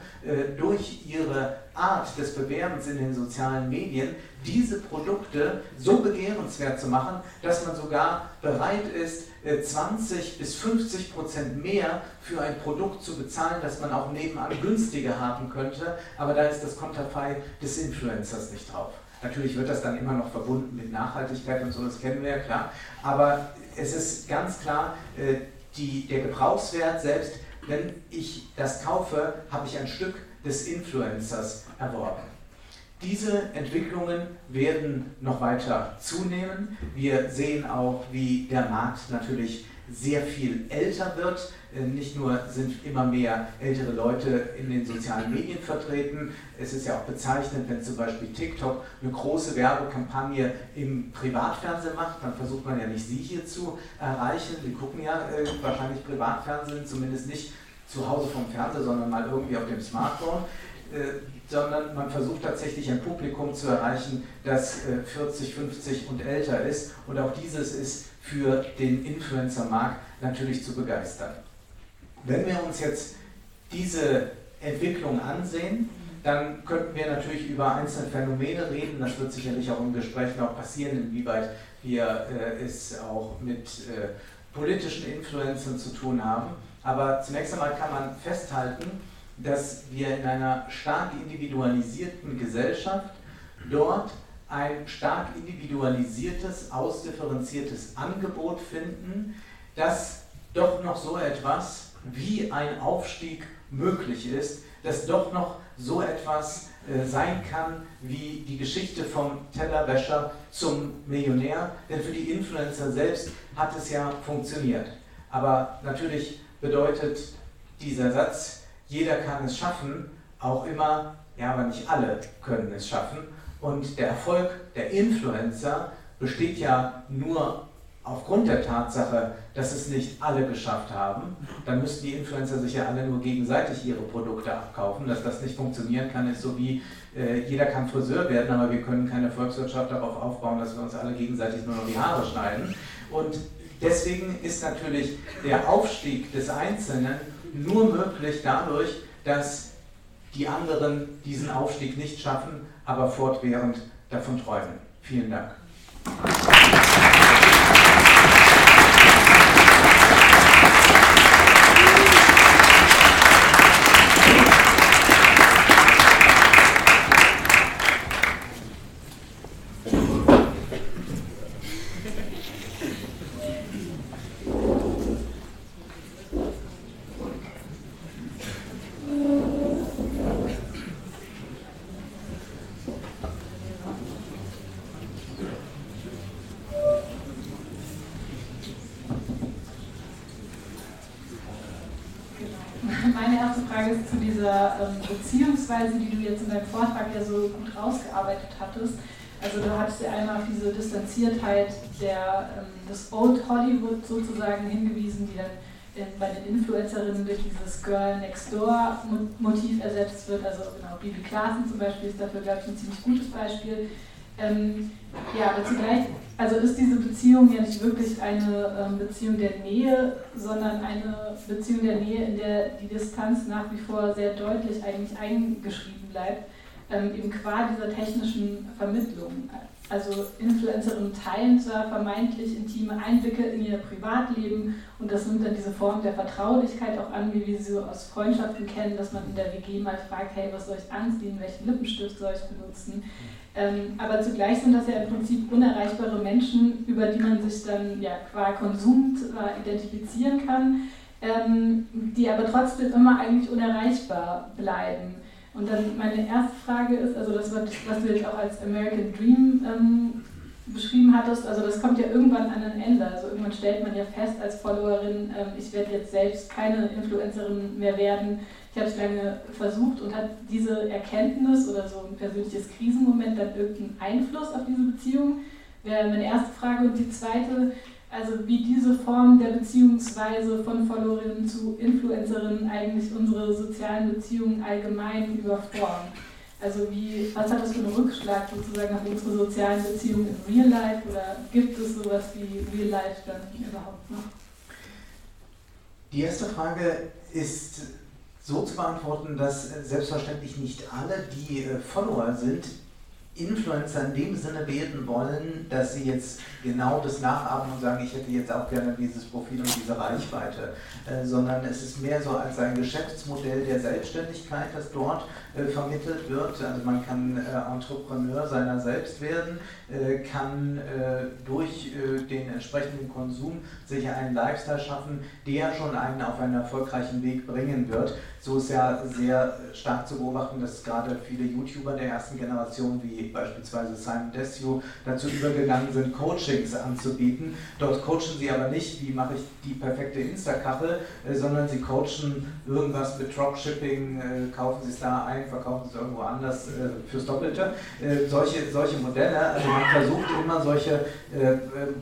durch ihre Art des Bewerbens in den sozialen Medien, diese Produkte so begehrenswert zu machen, dass man sogar bereit ist, 20 äh, bis 50 Prozent mehr für ein Produkt zu bezahlen, das man auch nebenan günstiger haben könnte, aber da ist das Konterfei des Influencers nicht drauf. Natürlich wird das dann immer noch verbunden mit Nachhaltigkeit und so, das kennen wir ja klar. Aber es ist ganz klar, äh, die, der Gebrauchswert selbst, wenn ich das kaufe, habe ich ein Stück des Influencers erworben. Diese Entwicklungen werden noch weiter zunehmen. Wir sehen auch, wie der Markt natürlich sehr viel älter wird. Äh, nicht nur sind immer mehr ältere Leute in den sozialen Medien vertreten, es ist ja auch bezeichnend, wenn zum Beispiel TikTok eine große Werbekampagne im Privatfernsehen macht, dann versucht man ja nicht Sie hier zu erreichen. Sie gucken ja äh, wahrscheinlich Privatfernsehen, zumindest nicht zu Hause vom Fernseher, sondern mal irgendwie auf dem Smartphone. Äh, sondern man versucht tatsächlich ein Publikum zu erreichen, das 40, äh, 50 und älter ist. Und auch dieses ist für den Influencer-Markt natürlich zu begeistern. Wenn wir uns jetzt diese Entwicklung ansehen, dann könnten wir natürlich über einzelne Phänomene reden. Das wird sicherlich auch im Gespräch noch passieren, inwieweit wir äh, es auch mit äh, politischen Influencern zu tun haben. Aber zunächst einmal kann man festhalten, dass wir in einer stark individualisierten Gesellschaft dort ein stark individualisiertes, ausdifferenziertes Angebot finden, das doch noch so etwas wie ein Aufstieg möglich ist, dass doch noch so etwas äh, sein kann wie die Geschichte vom Tellerwäscher zum Millionär. Denn für die Influencer selbst hat es ja funktioniert. Aber natürlich bedeutet dieser Satz, jeder kann es schaffen, auch immer, ja, aber nicht alle können es schaffen. Und der Erfolg der Influencer besteht ja nur aufgrund der Tatsache, dass es nicht alle geschafft haben. Dann müssten die Influencer sich ja alle nur gegenseitig ihre Produkte abkaufen. Dass das nicht funktionieren kann, ist so wie äh, jeder kann Friseur werden, aber wir können keine Volkswirtschaft darauf aufbauen, dass wir uns alle gegenseitig nur noch die Haare schneiden. Und deswegen ist natürlich der Aufstieg des Einzelnen nur möglich dadurch, dass die anderen diesen Aufstieg nicht schaffen, aber fortwährend davon träumen. Vielen Dank. Ja so gut rausgearbeitet hattest. Also du hattest ja einmal auf diese Distanziertheit der, ähm, des Old Hollywood sozusagen hingewiesen, die dann in, bei den Influencerinnen durch dieses Girl Next Door Motiv ersetzt wird. Also genau, Bibi Klaassen zum Beispiel ist dafür, glaube ich, ein ziemlich gutes Beispiel. Ähm, ja, aber zugleich, also ist diese Beziehung ja nicht wirklich eine ähm, Beziehung der Nähe, sondern eine Beziehung der Nähe, in der die Distanz nach wie vor sehr deutlich eigentlich eingeschrieben bleibt, ähm, eben qua dieser technischen Vermittlung. Also Influencerinnen teilen zwar vermeintlich intime Einblicke in ihr Privatleben und das nimmt dann diese Form der Vertraulichkeit auch an, wie wir sie so aus Freundschaften kennen, dass man in der WG mal fragt, hey, was soll ich anziehen, welchen Lippenstift soll ich benutzen. Ähm, aber zugleich sind das ja im Prinzip unerreichbare Menschen, über die man sich dann ja qua Konsum zwar identifizieren kann, ähm, die aber trotzdem immer eigentlich unerreichbar bleiben. Und dann meine erste Frage ist, also das, was du jetzt auch als American Dream ähm, beschrieben hattest, also das kommt ja irgendwann an ein Ende. Also irgendwann stellt man ja fest als Followerin, ähm, ich werde jetzt selbst keine Influencerin mehr werden, ich habe es lange versucht und hat diese Erkenntnis oder so ein persönliches Krisenmoment dann irgendeinen Einfluss auf diese Beziehung? Wäre meine erste Frage. Und die zweite, also wie diese Form der Beziehungsweise von Followerinnen zu Influencerinnen eigentlich unsere sozialen Beziehungen allgemein überformen. Also wie, was hat das für einen Rückschlag sozusagen auf unsere sozialen Beziehungen im Real Life oder gibt es sowas wie Real Life dann überhaupt noch? Die erste Frage ist so zu beantworten, dass selbstverständlich nicht alle, die äh, Follower sind, Influencer in dem Sinne werden wollen, dass sie jetzt genau das nachahmen und sagen, ich hätte jetzt auch gerne dieses Profil und diese Reichweite, äh, sondern es ist mehr so als ein Geschäftsmodell der Selbstständigkeit, das dort vermittelt wird. Also man kann äh, Entrepreneur seiner selbst werden, äh, kann äh, durch äh, den entsprechenden Konsum sich einen Lifestyle schaffen, der schon einen auf einen erfolgreichen Weg bringen wird. So ist ja sehr stark zu beobachten, dass gerade viele YouTuber der ersten Generation, wie beispielsweise Simon Desue, dazu übergegangen sind, Coachings anzubieten. Dort coachen sie aber nicht, wie mache ich die perfekte Insta-Kachel, äh, sondern sie coachen irgendwas mit Dropshipping, äh, kaufen sie es da ein, verkaufen es irgendwo anders äh, fürs Doppelte. solche, solche Modelle, also man versucht immer solche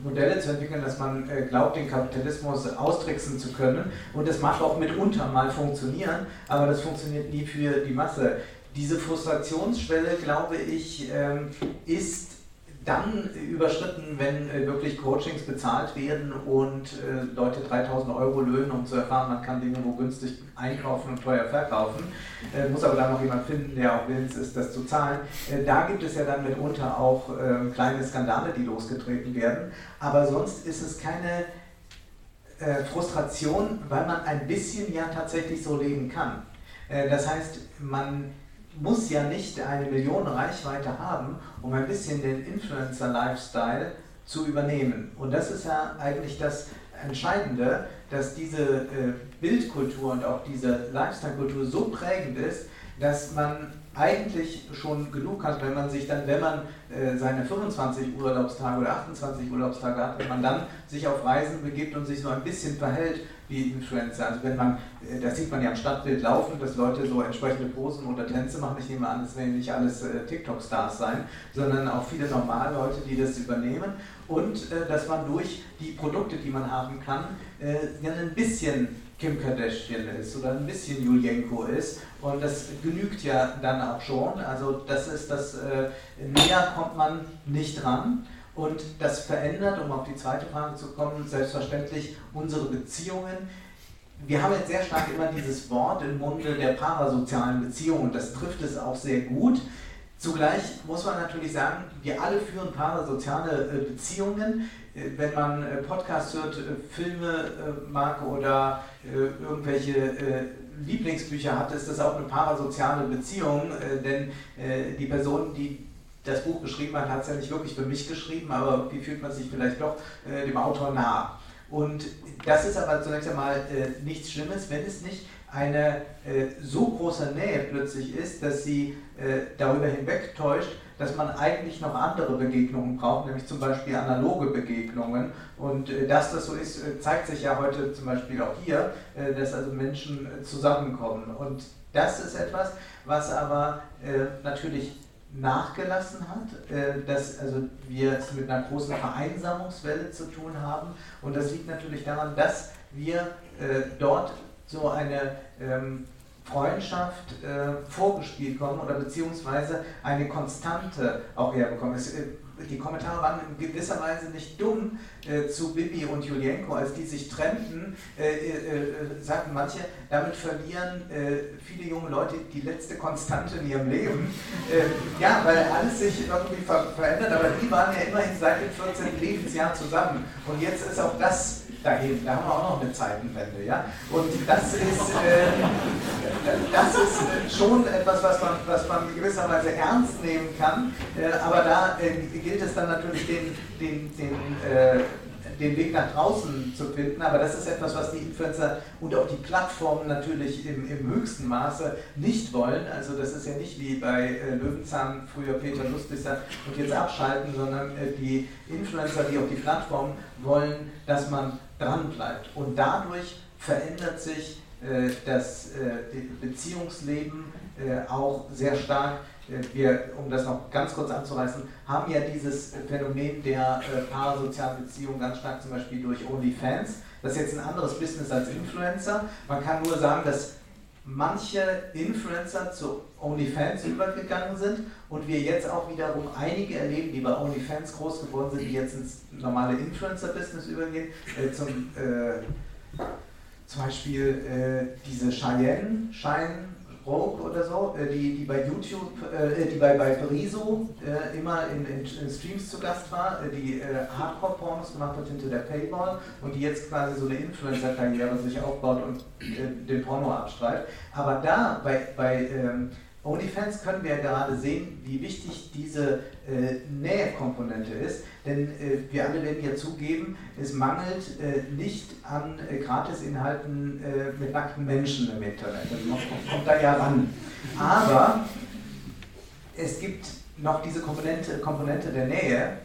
Modelle zu entwickeln, dass man glaubt, den Kapitalismus austricksen zu können und das mag auch mitunter mal funktionieren, aber das funktioniert nie für die Masse. Diese Frustrationsschwelle, glaube ich, ähm, ist dann überschritten, wenn äh, wirklich Coachings bezahlt werden und äh, Leute 3000 Euro löhnen, um zu erfahren, man kann Dinge wo günstig einkaufen und teuer verkaufen, äh, muss aber dann noch jemand finden, der auch willens ist, das zu zahlen. da gibt es ja dann mitunter auch ähm, kleine Skandale, die losgetreten werden, aber sonst ist es keine Frustration, weil man ein bisschen ja tatsächlich so leben kann. das heißt, man muss ja nicht eine Million Reichweite haben, um ein bisschen den Influencer-Lifestyle zu übernehmen. Und das ist ja eigentlich das Entscheidende, dass diese äh, Bildkultur und auch diese Lifestyle-Kultur so prägend ist, dass man eigentlich schon genug hat, wenn man sich dann, wenn man äh, seine 25 Urlaubstage oder 28 Urlaubstage hat, wenn man dann sich auf Reisen begibt und sich so ein bisschen verhält wie Influencer. Also wenn man, äh, das sieht man ja am Stadtbild laufen, dass Leute so entsprechende Posen oder Tänze machen. Ich nehme an, es werden nicht alles äh, TikTok-Stars sein, sondern auch viele normale Leute, die das übernehmen. Und äh, dass man durch die Produkte, die man haben kann, ein bisschen Kim Kardashian ist oder ein bisschen Julienko ist. Und das genügt ja dann auch schon. Also das ist das, näher kommt man nicht ran. Und das verändert, um auf die zweite Frage zu kommen, selbstverständlich unsere Beziehungen. Wir haben jetzt sehr stark immer dieses Wort im Munde der parasozialen Beziehungen. Das trifft es auch sehr gut. Zugleich muss man natürlich sagen, wir alle führen parasoziale äh, Beziehungen. Äh, wenn man äh, Podcasts hört, Filme mag oder irgendwelche Lieblingsbücher hat, ist das auch eine parasoziale Beziehung, denn die Person, die das Buch geschrieben hat, hat es ja nicht wirklich für mich geschrieben, aber wie fühlt man sich vielleicht doch äh, dem Autor nah? Und das ist aber zunächst einmal äh, nichts Schlimmes, wenn es nicht eine äh, so große Nähe plötzlich ist, dass sie äh, darüber hinwegtäuscht, dass man eigentlich noch andere Begegnungen braucht, nämlich zum Beispiel analoge Begegnungen. Und äh, dass das so ist, äh, zeigt sich ja heute zum Beispiel auch hier, dass also Menschen zusammenkommen. Und das ist etwas, was aber natürlich nachgelassen hat, dass also wir es mit einer großen Vereinsamungswelle zu tun haben. Und das liegt natürlich daran, dass wir dort so eine ähm, Freundschaft äh, vorgespielt kommen oder beziehungsweise eine Konstante auch herbekommen. Es, äh, die Kommentare waren in gewisser Weise nicht dumm äh, zu Bibi und Julienko, als die sich trennten, äh, äh, äh sagten manche, damit verlieren äh, viele junge Leute die letzte Konstante in ihrem Leben. Äh, ja, weil alles sich irgendwie ver verändert, aber die waren ja immerhin seit dem 14. Lebensjahr zusammen. Und jetzt ist auch das Da haben wir auch noch eine Zeitenwende. Ja? Und das ist, das ist schon etwas, was man, was man in gewisser Weise ernst nehmen kann. aber da gilt es dann natürlich den, den, den, äh, den Weg nach draußen zu finden. Aber das ist etwas, was die Influencer und auch die Plattformen natürlich im, im höchsten Maße nicht wollen. Also das ist ja nicht wie bei äh, Löwenzahn, früher Peter Lustigster und jetzt abschalten, sondern äh, die Influencer, die auch die Plattformen wollen, dass man dran bleibt. Und dadurch verändert sich äh, das äh, Beziehungsleben äh, auch sehr stark wir, um das noch ganz kurz anzureißen, haben ja dieses Phänomen der äh, parasozialen Beziehungen ganz stark zum Beispiel durch OnlyFans. Das ist jetzt ein anderes Business als Influencer. Man kann nur sagen, dass manche Influencer zu OnlyFans übergegangen sind und wir jetzt auch wiederum einige erleben, die bei OnlyFans groß geworden sind, die jetzt ins normale Influencer-Business übergehen. Äh, zum, äh, zum Beispiel äh, diese Cheyenne, Cheyenne Rogue oder so, äh, die, die bei YouTube, äh, die bei, bei Briso äh, immer in, in, in, Streams zu Gast war, die Hardcore-Pornos gemacht hat hinter der Paywall und die jetzt quasi so eine Influencer-Karriere sich aufbaut und den Porno abstreift. Aber da bei, bei ähm, OnlyFans können wir ja gerade sehen, wie wichtig diese äh, Nähekomponente ist, denn äh, wir alle werden ja zugeben, es mangelt äh, nicht an äh, Gratisinhalten äh, mit nackten Menschen im Internet. Also man kommt, da ja ran. Aber es gibt noch diese Komponente, Komponente der Nähe.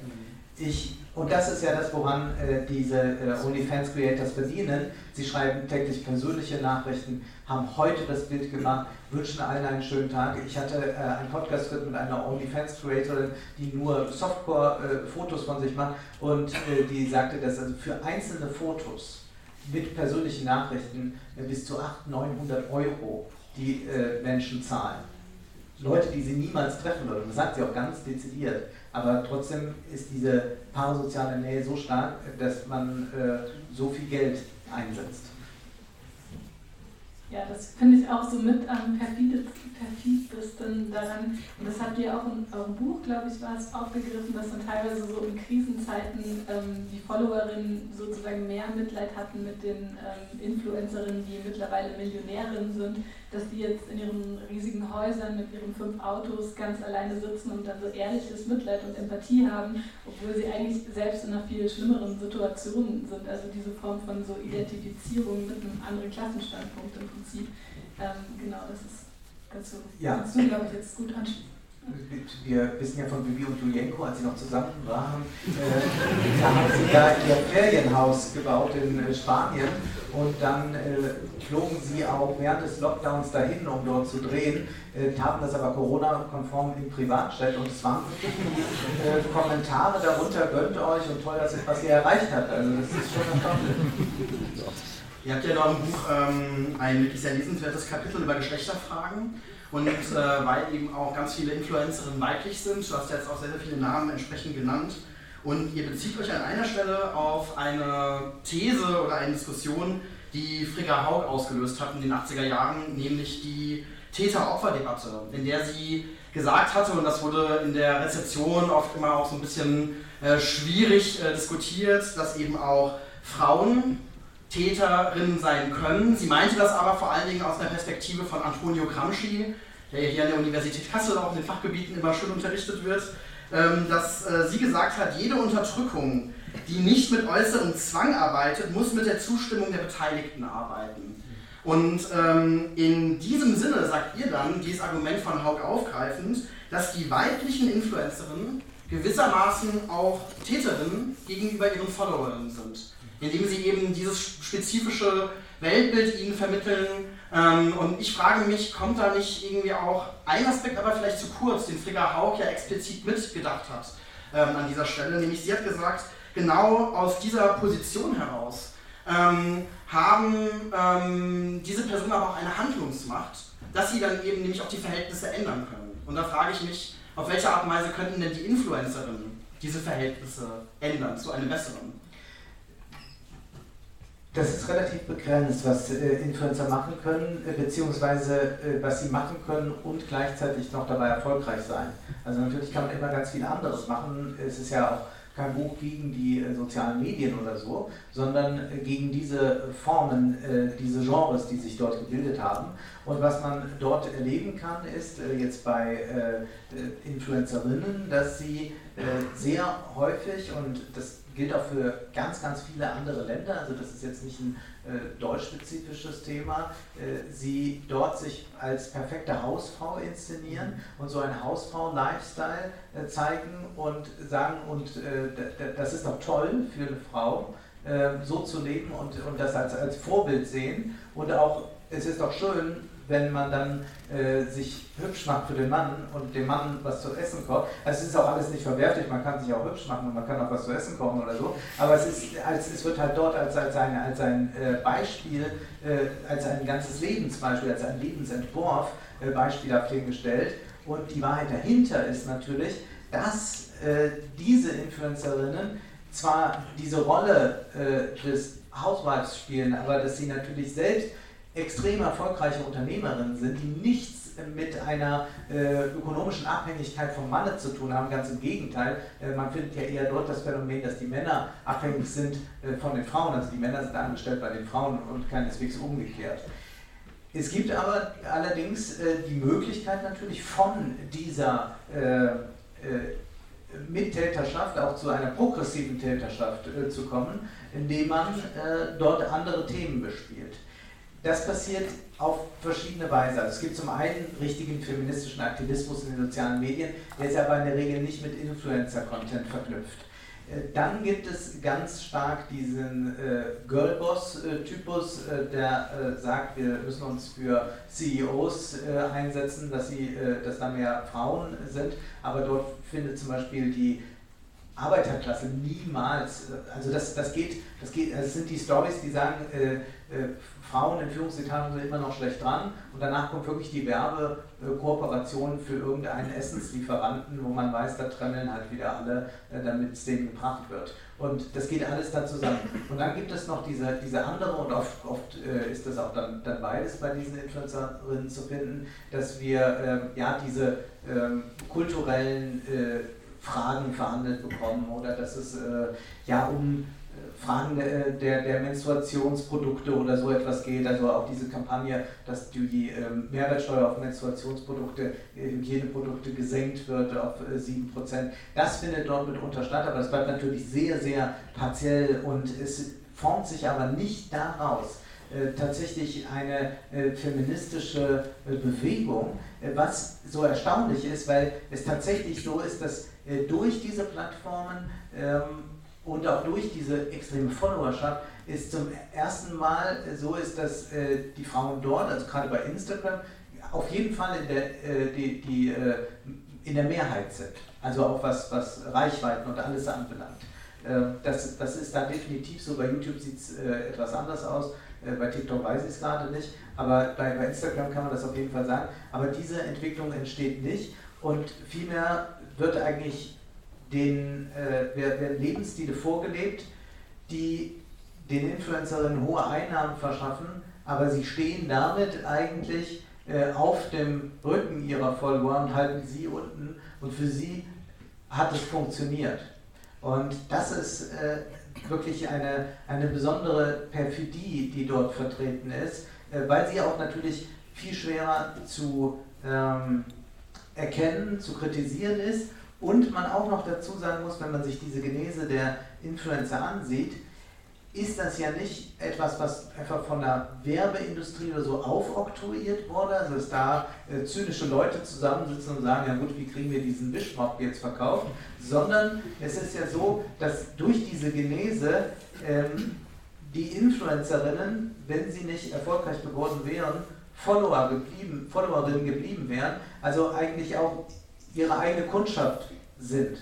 Ich und das ist ja das, woran äh, diese äh, OnlyFans-Creators verdienen. Sie schreiben täglich persönliche Nachrichten, haben heute das Bild gemacht, wünschen allen einen schönen Tag. Ich hatte äh, einen Podcast mit einer OnlyFans-Creatorin, die nur Softcore-Fotos von sich macht und äh, die sagte, dass also für einzelne Fotos mit persönlichen Nachrichten äh, bis zu 800, 900 Euro die äh, Menschen zahlen. Leute, die sie niemals treffen würden. Das sagt sie auch ganz dezidiert. Aber trotzdem ist diese parasoziale Nähe so stark, dass man äh, so viel Geld einsetzt. Ja, das finde ich auch so mit am perfideste daran. Und das habt ihr auch in eurem Buch, glaube ich, war es aufgegriffen, dass dann teilweise so in Krisenzeiten ähm, die Followerinnen sozusagen mehr Mitleid hatten mit den ähm, Influencerinnen, die mittlerweile Millionärinnen sind, dass die jetzt in ihren riesigen Häusern mit ihren fünf Autos ganz alleine sitzen und dann so ehrliches Mitleid und Empathie haben, obwohl sie eigentlich selbst in einer viel schlimmeren Situation sind. Also diese Form von so Identifizierung mit einem anderen Klassenstandpunkt im Prinzip. Ähm, genau, das ist ganz so. Ja. Kannst du, glaube ich, jetzt gut anschließen wir wissen ja von Bibi und Julienko, als sie noch zusammen waren, äh, da haben sie ja ihr Ferienhaus gebaut in äh, Spanien und dann äh, flogen sie auch während des Lockdowns dahin, um dort zu drehen, äh, taten das aber Corona-konform im Privatjet und es waren äh, Kommentare darunter, gönnt euch und toll, dass ihr, was ihr erreicht habt. Also das ist schon erstaunlich. Ihr habt ja in eurem Buch ähm, ein wirklich sehr lesenswertes Kapitel über Geschlechterfragen. Und äh, weil eben auch ganz viele Influencerinnen weiblich sind, du hast jetzt auch sehr, sehr viele Namen entsprechend genannt. Und ihr bezieht euch an einer Stelle auf eine These oder eine Diskussion, die Frigga Haug ausgelöst hat in den 80er Jahren, nämlich die Täter-Opfer-Debatte, in der sie gesagt hatte, und das wurde in der Rezeption oft immer auch so ein bisschen äh, schwierig äh, diskutiert, dass eben auch Frauen Täterinnen sein können. Sie meinte das aber vor allen Dingen aus der Perspektive von Antonio Gramsci, der hier an der Universität Kassel auch in den Fachgebieten immer schön unterrichtet wird, ähm, dass äh, sie gesagt hat, jede Unterdrückung die nicht mit äußerem Zwang arbeitet, muss mit der Zustimmung der Beteiligten arbeiten. Und ähm, in diesem Sinne sagt ihr dann, dieses Argument von Haug aufgreifend, dass die weiblichen Influencerinnen gewissermaßen auch Täterinnen gegenüber ihren Followern sind, indem sie eben dieses spezifische Weltbild ihnen vermitteln. Ähm, und ich frage mich, kommt da nicht irgendwie auch ein Aspekt aber vielleicht zu kurz, den Frigga Haug ja explizit mitgedacht hat ähm, an dieser Stelle, nämlich sie hat gesagt, genau aus dieser Position heraus ähm, haben ähm, diese Personen aber auch eine Handlungsmacht, dass sie dann eben nämlich auch die Verhältnisse ändern können. Und da frage ich mich, auf welche Art und Weise könnten denn die Influencerinnen diese Verhältnisse ändern zu einem besseren? Das ist relativ begrenzt, was äh, Influencer machen können, äh, beziehungsweise äh, was sie machen können und gleichzeitig noch dabei erfolgreich sein. Also natürlich kann man immer ganz viel anderes machen. Es ist ja auch kein Buch gegen die äh, sozialen Medien oder so, sondern äh, gegen diese Formen, äh, diese Genres, die sich dort gebildet haben. Und was man dort erleben kann, ist jetzt bei Influencerinnen, dass sie sehr häufig, und das gilt auch für ganz, ganz viele andere Länder, also das ist jetzt nicht ein äh, deutschspezifisches Thema, äh, sie dort sich als perfekte Hausfrau inszenieren und so einen Hausfrau-Lifestyle äh, zeigen und sagen, und das ist doch toll für eine Frau, so zu leben und, und das als, als Vorbild sehen. Und auch es ist doch schön, wenn man dann äh, sich hübsch macht für den Mann und dem Mann was zu essen kocht. Also es ist auch alles nicht verwerflich, man kann sich auch hübsch machen und man kann auch was zu essen kochen oder so. Aber es, ist, als, es wird halt dort als, als ein, als ein äh, Beispiel, äh, als ein ganzes Lebensbeispiel, als ein Lebensentwurf äh, beispielhaft hingestellt. Und die Wahrheit dahinter ist natürlich, dass äh, diese Influencerinnen zwar diese Rolle äh, des Housewives spielen, aber dass sie natürlich selbst extrem erfolgreiche Unternehmerinnen sind, die nichts mit einer äh, ökonomischen Abhängigkeit vom Manne zu tun haben, ganz im Gegenteil. Äh, man findet ja eher dort das Phänomen, dass die Männer abhängig sind äh, von den Frauen, also die Männer sind angestellt bei den Frauen und keineswegs umgekehrt. Es gibt aber allerdings äh, die Möglichkeit natürlich von dieser äh, äh, Mittäterschaft auch zu einer progressiven Täterschaft zu kommen, indem man dort andere Themen bespielt. Das passiert auf verschiedene Weise. Also es gibt zum einen richtigen feministischen Aktivismus in den sozialen Medien, der ist aber in der Regel nicht mit Influencer-Content verknüpft. Äh, dann gibt es ganz stark diesen äh, Girlboss-Typus, äh, der äh, sagt, wir müssen uns für CEOs äh, einsetzen, dass, sie, äh, dass da mehr Frauen sind. Aber dort findet zum Beispiel die Arbeiterklasse niemals, also das, das geht, das geht, es sind die Stories, die sagen, Frauen in Führungsetagen sind immer noch schlecht dran und danach kommt wirklich die Werbekooperation für irgendeinen Essenslieferanten, wo man weiß, da trennen halt wieder alle, äh, damit es denen gebracht wird. Und das geht alles da zusammen. Und dann gibt es noch diese, diese andere, und oft, oft äh, ist das auch dann, dann beides bei diesen Influencerinnen zu finden, dass wir äh, ja diese ähm, kulturellen äh, Fragen verhandelt bekommen oder dass es äh, ja um Fragen der, der, Menstruationsprodukte oder so etwas geht. Also auch diese Kampagne, dass die ähm, Mehrwertsteuer auf Menstruationsprodukte, äh, Hygieneprodukte gesenkt wird auf äh, 7%. Das findet dort mitunter statt, aber es bleibt natürlich sehr, sehr partiell und es formt sich aber nicht daraus, äh, tatsächlich eine äh, feministische äh, Bewegung, äh, was so erstaunlich ist, weil es tatsächlich so ist, dass durch diese Plattformen ähm, und auch durch diese extreme Followerschaft ist zum ersten Mal so ist, dass äh, die Frauen dort, also gerade bei Instagram, auf jeden Fall in der, äh, die, die, äh, in der Mehrheit sind. Also auch was, was Reichweiten und alles anbelangt. Ähm, das, das ist dann definitiv so. Bei YouTube sieht es äh, etwas anders aus. Äh, bei TikTok weiß ich es gerade nicht. Aber bei, bei Instagram kann man das auf jeden Fall sagen. Aber diese Entwicklung entsteht nicht. Und vielmehr wird eigentlich den, äh, werden Lebensstile vorgelebt, die den Influencerinnen hohe Einnahmen verschaffen, aber sie stehen damit eigentlich äh, auf dem Rücken ihrer Follower und halten sie unten und für sie hat es funktioniert. Und das ist äh, wirklich eine, eine besondere Perfidie, die dort vertreten ist, äh, weil sie auch natürlich viel schwerer zu ähm, erkennen, zu kritisieren ist und man auch noch dazu sagen muss, wenn man sich diese Genese der Influencer ansieht, ist das ja nicht etwas, was einfach von der Werbeindustrie oder so aufoktroyiert wurde, also dass da äh, zynische Leute zusammensitzen und sagen, ja gut, wie kriegen wir diesen Wischmopp jetzt verkauft, sondern es ist ja so, dass durch diese Genese ähm, die Influencerinnen, wenn sie nicht erfolgreich geworden wären, Follower geblieben, Followerinnen geblieben wären, also eigentlich auch ihre eigene Kundschaft sind.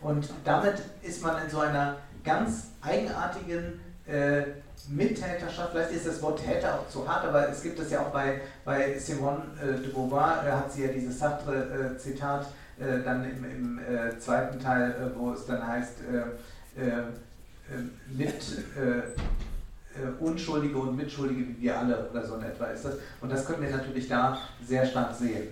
Und damit ist man in so einer ganz eigenartigen äh, Mittäterschaft, vielleicht ist das Wort Täter auch zu hart, aber es gibt es ja auch bei, bei Simone äh, de Beauvoir, da hat sie ja dieses Sartre-Zitat äh, dann im, im äh, zweiten Teil, äh, wo es dann heißt, äh, mit Unschuldige und Mitschuldige wie wir alle oder so in etwa ist das. Und das können wir natürlich da sehr stark sehen.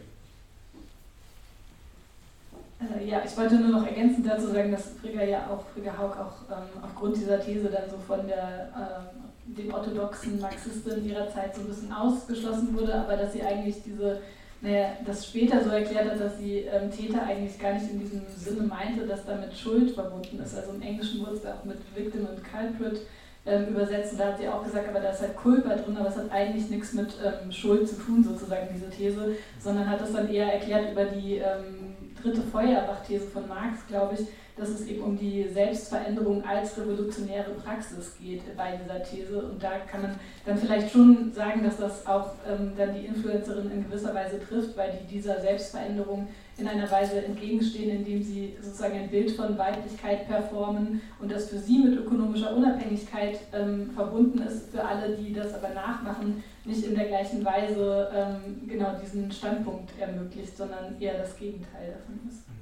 Äh, ja, ich wollte nur noch ergänzend dazu sagen, dass Frigga ja auch, Frigga Haug auch ähm, aufgrund dieser These dann so von der, ähm, den orthodoxen Marxisten ihrer Zeit so ein bisschen ausgeschlossen wurde, aber dass sie eigentlich diese, naja, das später so erklärt hat, dass sie ähm, Täter eigentlich gar nicht in diesem Sinne meinte, dass damit Schuld verbunden ist. Also im Englischen wurde es auch mit Victim und Culprit ähm, übersetzt und da hat sie auch gesagt, aber da ist halt Culpa drin, aber es hat eigentlich nichts mit ähm, Schuld zu tun, sozusagen diese These, sondern hat es dann eher erklärt über die ähm, dritte Feuerbach-These von Marx, glaube ich, dass es eben um die Selbstveränderung als revolutionäre Praxis geht bei dieser These. Und da kann man dann vielleicht schon sagen, dass das auch ähm, dann die Influencerin in gewisser Weise trifft, weil die dieser Selbstveränderung in einer Weise entgegenstehen, indem sie sozusagen ein Bild von Weiblichkeit performen und das für sie mit ökonomischer Unabhängigkeit ähm, verbunden ist, für alle, die das aber nachmachen, nicht in der gleichen Weise ähm, genau diesen Standpunkt ermöglicht, sondern eher das Gegenteil davon ist.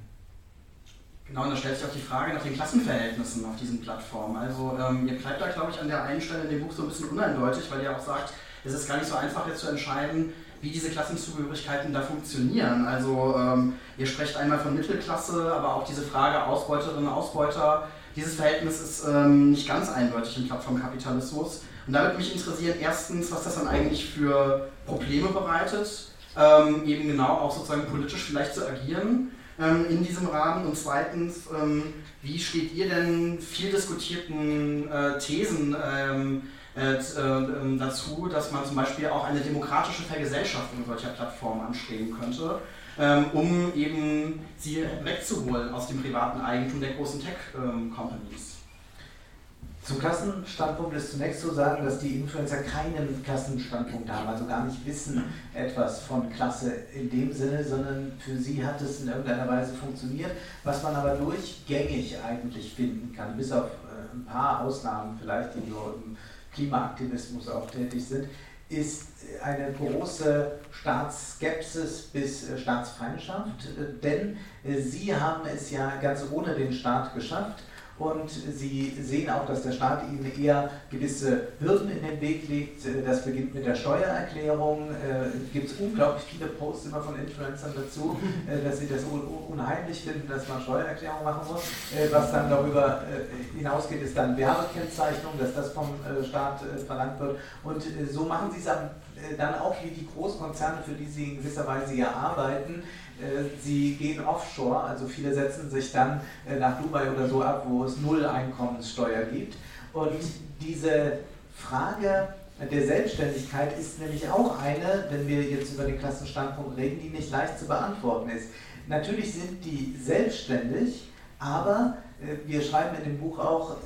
Genau, und da stellt sich auch die Frage nach den Klassenverhältnissen auf diesen Plattformen. Also ähm, ihr bleibt da, glaube ich, an der einen Stelle in dem Buch so ein bisschen uneindeutig, weil ihr auch sagt, es ist gar nicht so einfach jetzt zu entscheiden, wie diese Klassenzugehörigkeiten da funktionieren. Also ähm, ihr sprecht einmal von Mittelklasse, aber auch diese Frage Ausbeuterinnen, Ausbeuter. Dieses Verhältnis ist ähm, nicht ganz eindeutig im Plattformkapitalismus. Und da würde mich interessieren, erstens, was das dann eigentlich für Probleme bereitet, ähm, eben genau auch sozusagen politisch vielleicht zu agieren ähm, in diesem Rahmen. Und zweitens, ähm, wie steht ihr denn viel diskutierten äh, Thesen ähm, äh, äh, dazu, dass man zum Beispiel auch eine demokratische Vergesellschaftung solcher Plattformen anstreben könnte? Ähm, um eben sie wegzuholen aus dem privaten Eigentum der großen Tech-Companies. Zum Klassenstandpunkt ist zunächst zu sagen, dass die Influencer keinen Klassenstandpunkt haben, also gar nicht wissen etwas von Klasse in dem Sinne, sondern für sie hat es in irgendeiner Weise funktioniert, was man aber durchgängig eigentlich finden kann, bis auf äh, ein paar Ausnahmen vielleicht, die so im Klimaaktivismus auch tätig sind, ist eine große Staatsskepsis bis äh, Staatsfeindschaft, äh, denn sie haben es ja ganz ohne den Staat geschafft und sie sehen auch, dass der Staat ihnen eher gewisse Hürden in den Weg legt. Das beginnt mit der Steuererklärung. Es äh, gibt unglaublich viele Posts immer von Influencern dazu, äh, dass sie das unheimlich finden, dass man Steuererklärung machen muss. Äh, was dann darüber hinausgeht, ist dann Werbekennzeichnung, dass das vom Staat verlangt wird. Und so machen sie es dann auch wie die Großkonzerne, für die sie in gewisser Weise ja arbeiten äh, sie gehen offshore, also viele setzen sich dann äh, nach Dubai oder so ab, wo es null Einkommenssteuer gibt. Und diese Frage der Selbstständigkeit ist nämlich auch eine, wenn wir jetzt über den Klassenstandpunkt reden, die nicht leicht zu beantworten ist. Natürlich sind die selbstständig, aber äh, wir schreiben in dem Buch auch,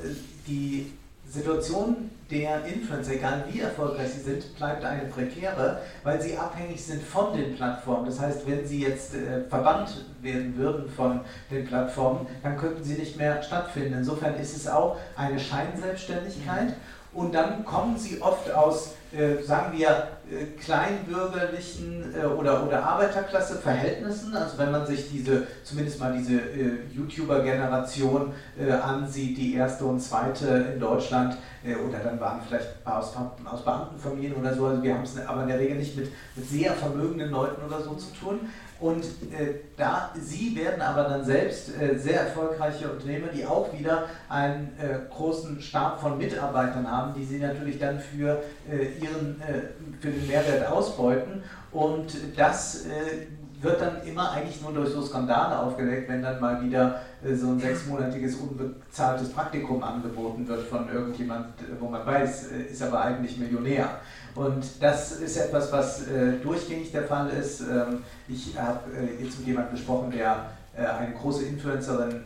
die Situation der Influencer, egal wie erfolgreich sie sind, bleibt eine prekäre, weil sie abhängig sind von den Plattformen. Das heißt, wenn sie jetzt äh, verbannt werden würden von den Plattformen, dann könnten sie nicht mehr stattfinden. Insofern ist es auch eine Scheinselbstständigkeit. Und dann kommen sie oft aus, äh, sagen wir, äh, kleinbürgerlichen äh, oder, oder Arbeiterklasse-Verhältnissen. Also wenn man sich diese, zumindest mal diese äh, YouTuber-Generation äh, ansieht, die erste und zweite in Deutschland, äh, oder dann waren vielleicht aus, aus Beamtenfamilien oder so, also wir haben es aber in der Regel nicht mit, mit sehr vermögenden Leuten oder so zu tun. Und äh, da, sie werden aber dann selbst äh, sehr erfolgreiche Unternehmer, die auch wieder einen äh, großen Stab von Mitarbeitern haben, die sie natürlich dann für, äh, ihren, äh, für den Mehrwert ausbeuten. Und das äh, wird dann immer eigentlich nur durch so Skandale aufgedeckt, wenn dann mal wieder so ein sechsmonatiges unbezahltes Praktikum angeboten wird von irgendjemand, wo man weiß, ist aber eigentlich Millionär. Und das ist etwas, was äh, durchgängig der Fall ist. Ähm, ich habe äh, jetzt mit jemandem gesprochen, der äh, eine große Influencerin,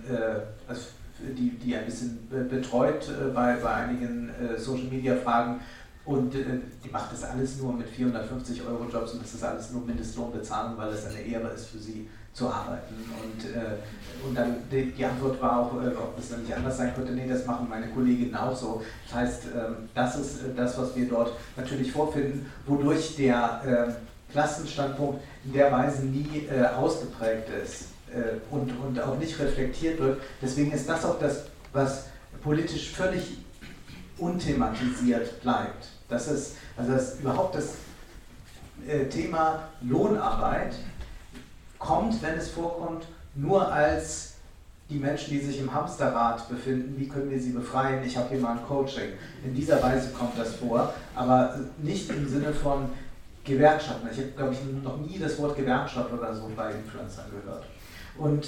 also die, die ein bisschen betreut bei, bei einigen Social-Media-Fragen und äh, die macht das alles nur mit 450 Euro Jobs und das ist alles nur Mindestlohn bezahlen, weil es eine Ehre ist für sie zu arbeiten. Und, äh, und dann die, die, Antwort war auch, äh, ob es dann nicht anders sein könnte, nee, das machen meine Kolleginnen auch so. Das heißt, ähm, das ist äh, das, was wir dort natürlich vorfinden, wodurch der ähm, Klassenstandpunkt in der Weise nie äh, ausgeprägt ist äh, und, und auch nicht reflektiert wird. Deswegen ist das auch das, was politisch völlig unthematisiert bleibt. Das ist, also das, überhaupt das äh, Thema Lohnarbeit kommt, wenn es vorkommt, nur als die Menschen, die sich im Hamsterrad befinden, wie können wir sie befreien? Ich habe hier mal ein Coaching. In dieser Weise kommt das vor, aber nicht im Sinne von Gewerkschaften. Ich habe, glaube ich, noch nie das Wort Gewerkschaft oder so bei Influencern gehört. Und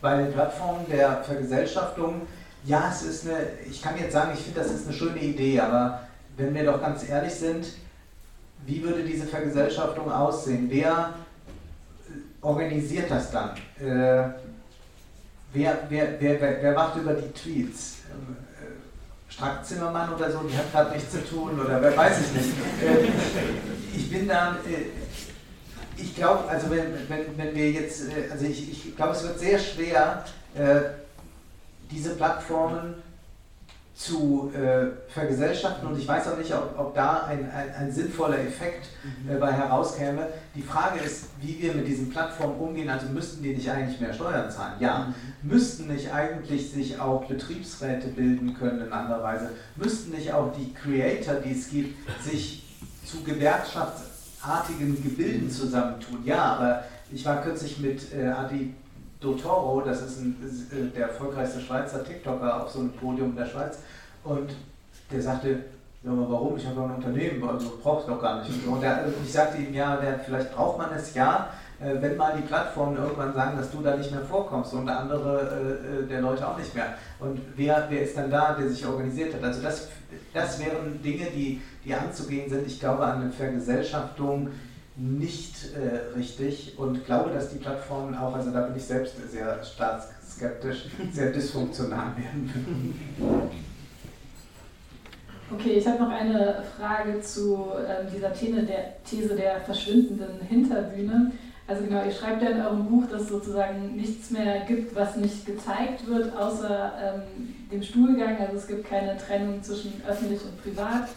bei den Plattformen der Vergesellschaftung ja, es ist eine, ich kann jetzt sagen, ich finde, das ist eine schöne Idee, aber wenn wir doch ganz ehrlich sind, wie würde diese Vergesellschaftung aussehen? Wer organisiert das dann? Äh, wer, wer, wer, wer, macht über die Tweets? Äh, Strack Zimmermann oder so, die hat gerade nichts zu tun oder wer weiß ich nicht. Äh, ich bin da, äh, ich glaube, also wenn, wenn, wenn wir jetzt, also ich, ich glaube, es wird sehr schwer, diese Plattformen zu äh, vergesellschaften und ich weiß auch nicht, ob, ob da ein, ein, ein, sinnvoller Effekt äh, bei herauskäme. Die Frage ist, wie wir mit diesen Plattformen umgehen. Also müssten die nicht eigentlich mehr Steuern zahlen? Ja. Mhm. Müssten nicht eigentlich sich auch Betriebsräte bilden können in anderer Weise? Müssten nicht auch die Creator, die es gibt, sich zu gewerkschaftsartigen Gebilden zusammentun? Ja, aber ich war kürzlich mit äh, Adi Dotoro, das ist, ein, äh, der erfolgreichste Schweizer TikToker auf so einem Podium in der Schweiz. Und der sagte, ja, warum? Ich habe doch ein Unternehmen, also brauchst du doch gar nicht. Und der, ich sagte ihm, ja, der, vielleicht braucht man es ja, äh, wenn mal die Plattformen irgendwann sagen, dass du da nicht mehr vorkommst und andere äh, der Leute auch nicht mehr. Und wer, wer ist dann da, der sich organisiert hat? Also das, das wären Dinge, die, die anzugehen sind. Ich glaube an eine Vergesellschaftung nicht äh, richtig und glaube, dass die Plattformen auch, also da bin ich selbst sehr staatsskeptisch, sehr dysfunktional werden Okay, ich habe noch eine Frage zu äh, dieser These der, These der verschwindenden Hinterbühne. Also genau, ihr schreibt ja in eurem Buch, dass es sozusagen nichts mehr gibt, was nicht gezeigt wird, außer ähm, dem Stuhlgang. Also es gibt keine Trennung zwischen öffentlich und privat.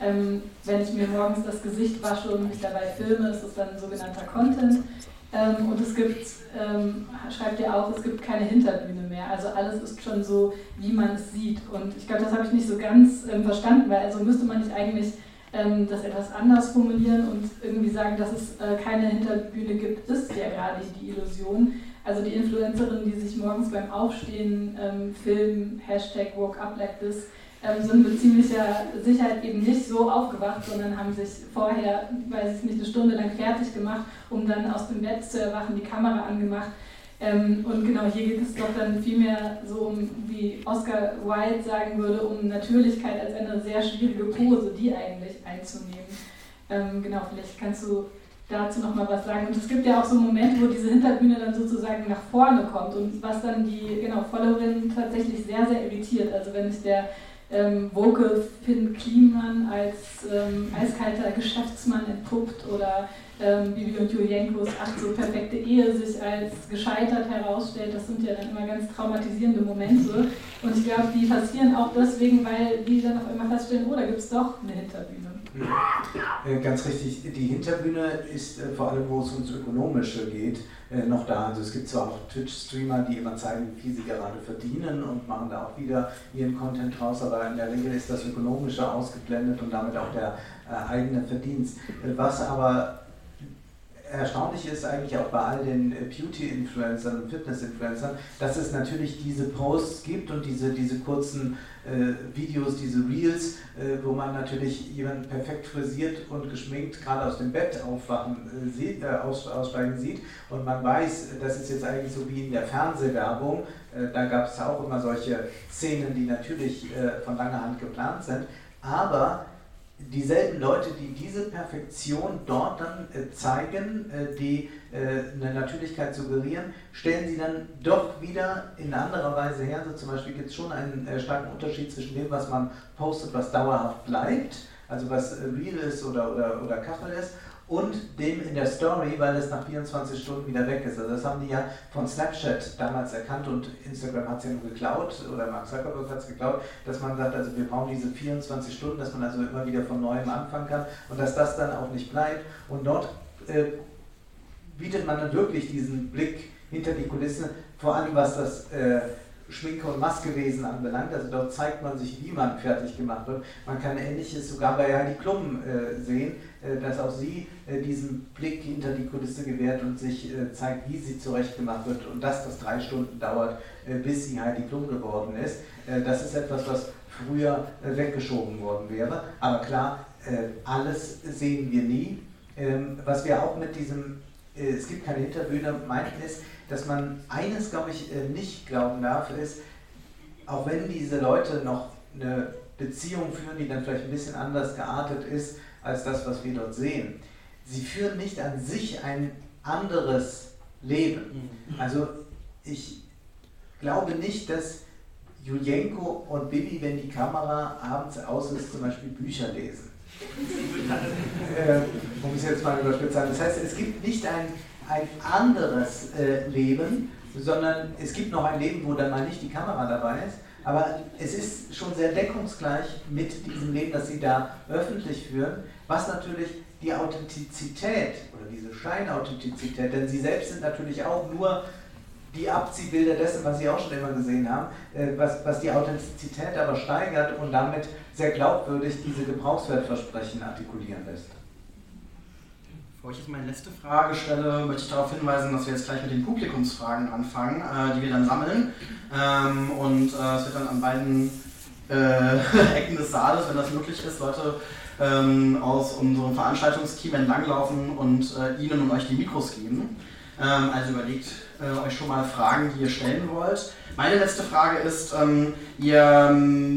Ähm, wenn ich mir morgens das Gesicht wasche und mich dabei filme, ist das dann sogenannter Content. Ähm, und es gibt, ähm, schreibt ihr auch, es gibt keine Hinterbühne mehr. Also alles ist schon so, wie man es sieht. Und ich glaube, das habe ich nicht so ganz ähm, verstanden, weil also müsste man nicht eigentlich ähm, das etwas anders formulieren und irgendwie sagen, dass es äh, keine Hinterbühne gibt, ist ja gerade die Illusion. Also die Influencerin, die sich morgens beim Aufstehen ähm, filmen, Hashtag woke up like this, sind mit ziemlicher Sicherheit eben nicht so aufgewacht, sondern haben sich vorher, weiß ich nicht, eine Stunde lang fertig gemacht, um dann aus dem Bett zu erwachen, die Kamera angemacht. Ähm, und genau hier geht es doch dann vielmehr so um, wie Oscar Wilde sagen würde, um Natürlichkeit als eine sehr schwierige Pose, die eigentlich einzunehmen. Ähm, genau, vielleicht kannst du dazu nochmal was sagen. Und es gibt ja auch so Momente, wo diese Hinterbühne dann sozusagen nach vorne kommt und was dann die genau, Followerinnen tatsächlich sehr, sehr irritiert. Also wenn sich der ähm, Woke Finn Kliman als ähm, eiskalter Geschäftsmann entpuppt oder ähm, Bibi und Julienko's Ach so perfekte Ehe sich als gescheitert herausstellt. Das sind ja dann immer ganz traumatisierende Momente. Und ich glaube, die passieren auch deswegen, weil die dann auf einmal feststellen, oh, da gibt es doch eine Hinterbühne. Äh, ganz richtig, die Hinterbühne ist äh, vor allem, wo es ums Ökonomische geht, äh, noch da. Also es gibt zwar auch Twitch-Streamer, die immer zeigen, wie viel sie gerade verdienen und machen da auch wieder ihren Content raus, aber in der Regel ist das Ökonomische ausgeblendet und damit auch der eigene Verdienst. Was aber erstaunlich ist eigentlich auch bei all den äh, Beauty-Influencern und Fitness-Influencern, dass es natürlich diese Posts gibt und diese, diese kurzen äh, Videos, diese Reels, äh, wo man natürlich jemanden perfekt frisiert und geschminkt gerade aus dem Bett aufwachen äh, sieht, äh, aus, aussteigen sieht. Und man weiß, das ist jetzt eigentlich so wie in der Fernsehwerbung, äh, da gab es auch immer solche Szenen, die natürlich von langer Hand geplant sind, aber dieselben Leute, die diese Perfektion dort dann äh, zeigen, äh, die äh, eine Natürlichkeit suggerieren, stellen sie dann doch wieder in anderer Weise her. So zum Beispiel gibt es schon einen starken Unterschied zwischen dem, was man postet, was dauerhaft bleibt, also was real ist oder, oder, oder Kachel ist, und dem in der Story, weil es nach 24 Stunden wieder weg ist. Also das haben die ja von Snapchat damals erkannt und Instagram hat es ja nur geklaut oder Mark Zuckerberg hat es geklaut, dass man sagt, also wir brauchen diese 24 Stunden, dass man also immer wieder von neuem anfangen kann und dass das dann auch nicht bleibt. Und dort äh, bietet man dann wirklich diesen Blick hinter die Kulisse, vor allem was das äh, Schminke- und Maskewesen anbelangt. Also dort zeigt man sich, wie man fertig gemacht wird. Man kann Ähnliches sogar bei Heidi Klum äh, sehen, äh, dass auch sie äh, diesen Blick hinter die Kulisse gewährt und sich äh, zeigt, wie sie zurechtgemacht wird und dass das drei Stunden dauert, äh, bis sie Heidi Klum geworden ist. Äh, das ist etwas, was früher weggeschoben worden wäre. Aber klar, alles sehen wir nie. Ähm, was wir auch mit diesem, es gibt keine Hinterbühne, meinten ist, dass man eines, glaube ich, äh, nicht glauben darf, ist, auch wenn diese Leute noch eine Beziehung führen, die dann vielleicht ein bisschen anders geartet ist als das, was wir dort sehen, sie führen nicht an sich ein anderes Leben. Mhm. Also ich glaube nicht, dass Julienko und Bibi, wenn die Kamera abends aus ist, zum Beispiel Bücher lesen. <laughs> äh, um es jetzt mal überspitzt zu sagen. Das heißt, es gibt nicht ein ein anderes äh, Leben, sondern es gibt noch ein Leben, wo dann mal nicht die Kamera dabei ist. Aber es ist schon sehr deckungsgleich mit diesem Leben, das sie da öffentlich führen, was natürlich die Authentizität oder diese Scheinauthentizität, denn sie selbst sind natürlich auch nur die Abziehbilder dessen, was Sie auch schon immer gesehen haben, äh, was, was die Authentizität aber steigert und damit sehr glaubwürdig diese Gebrauchswertversprechen artikulieren lässt. Bevor ich jetzt meine letzte Frage stelle, möchte ich darauf hinweisen, dass wir jetzt gleich mit den Publikumsfragen anfangen, äh, die wir dann sammeln. Ähm, und äh, es wird dann an beiden äh, <laughs> Ecken des Saales, wenn das möglich ist, Leute ähm, aus unserem Veranstaltungsteam entlanglaufen und Ihnen und euch die Mikros geben. Ähm, also überlegt euch schon mal Fragen, die ihr stellen wollt. Meine letzte Frage ist, ihr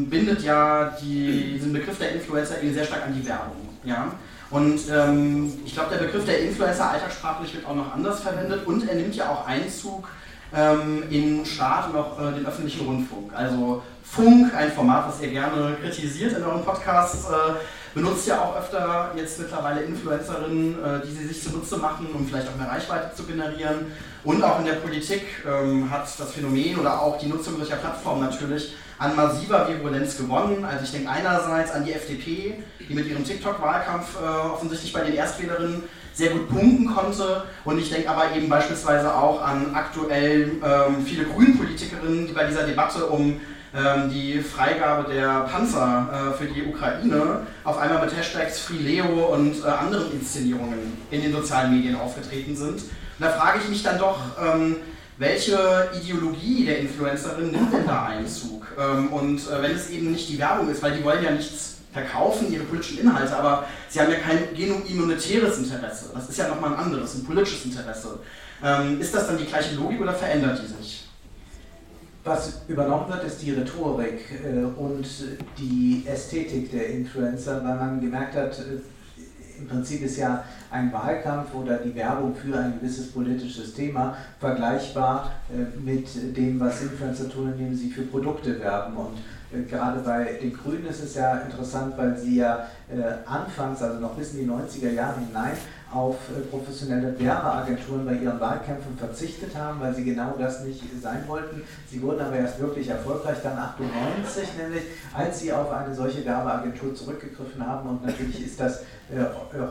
bindet ja die, diesen Begriff der Influencer sehr stark an die Werbung. Ja? Und ähm, ich glaube, der Begriff der Influencer alltagssprachlich wird auch noch anders verwendet und er nimmt ja auch Einzug ähm, in Staat und auch äh, den öffentlichen Rundfunk. Also Funk, ein Format, was ihr gerne kritisiert in euren Podcasts, äh, benutzt ja auch öfter jetzt mittlerweile Influencerinnen, äh, die sie sich zunutze machen, um vielleicht auch mehr Reichweite zu generieren. Und auch in der Politik ähm, hat das Phänomen oder auch die Nutzung solcher Plattformen natürlich an massiver Virulenz gewonnen. Also ich denke einerseits an die FDP, die mit ihrem TikTok-Wahlkampf äh, offensichtlich bei den Erstwählerinnen sehr gut punkten konnte. Und ich denke aber eben beispielsweise auch an aktuell ähm, viele Grünen-Politikerinnen, die bei dieser Debatte um ähm, die Freigabe der Panzer äh, für die Ukraine auf einmal mit Hashtags FreeLeo und äh, anderen Inszenierungen in den sozialen Medien aufgetreten sind. Und da frage ich mich dann doch, ähm, welche Ideologie der Influencerin nimmt denn da Einzug? Ähm, und äh, wenn es eben nicht die Werbung ist, weil die wollen ja nichts verkaufen, ihre politischen Inhalte, aber sie haben ja kein genuin Interesse. Das ist ja nochmal ein anderes, ein politisches Interesse. Ähm, ist das dann die gleiche Logik oder verändert die sich? Was übernommen wird, ist die Rhetorik äh, und die Ästhetik der Influencer, weil man gemerkt hat, äh, im Prinzip ist ja ein Wahlkampf oder die Werbung für ein gewisses politisches Thema vergleichbar äh, mit dem, was Influencer tun, indem sie für Produkte werben. Und äh, gerade bei den Grünen ist es ja interessant, weil sie ja äh, anfangs, also noch bis in die 90er Jahre hinein, auf professionelle Werbeagenturen bei ihren Wahlkämpfen verzichtet haben, weil sie genau das nicht sein wollten. Sie wurden aber erst wirklich erfolgreich dann 98, nämlich als sie auf eine solche Werbeagentur zurückgegriffen haben. Und natürlich ist das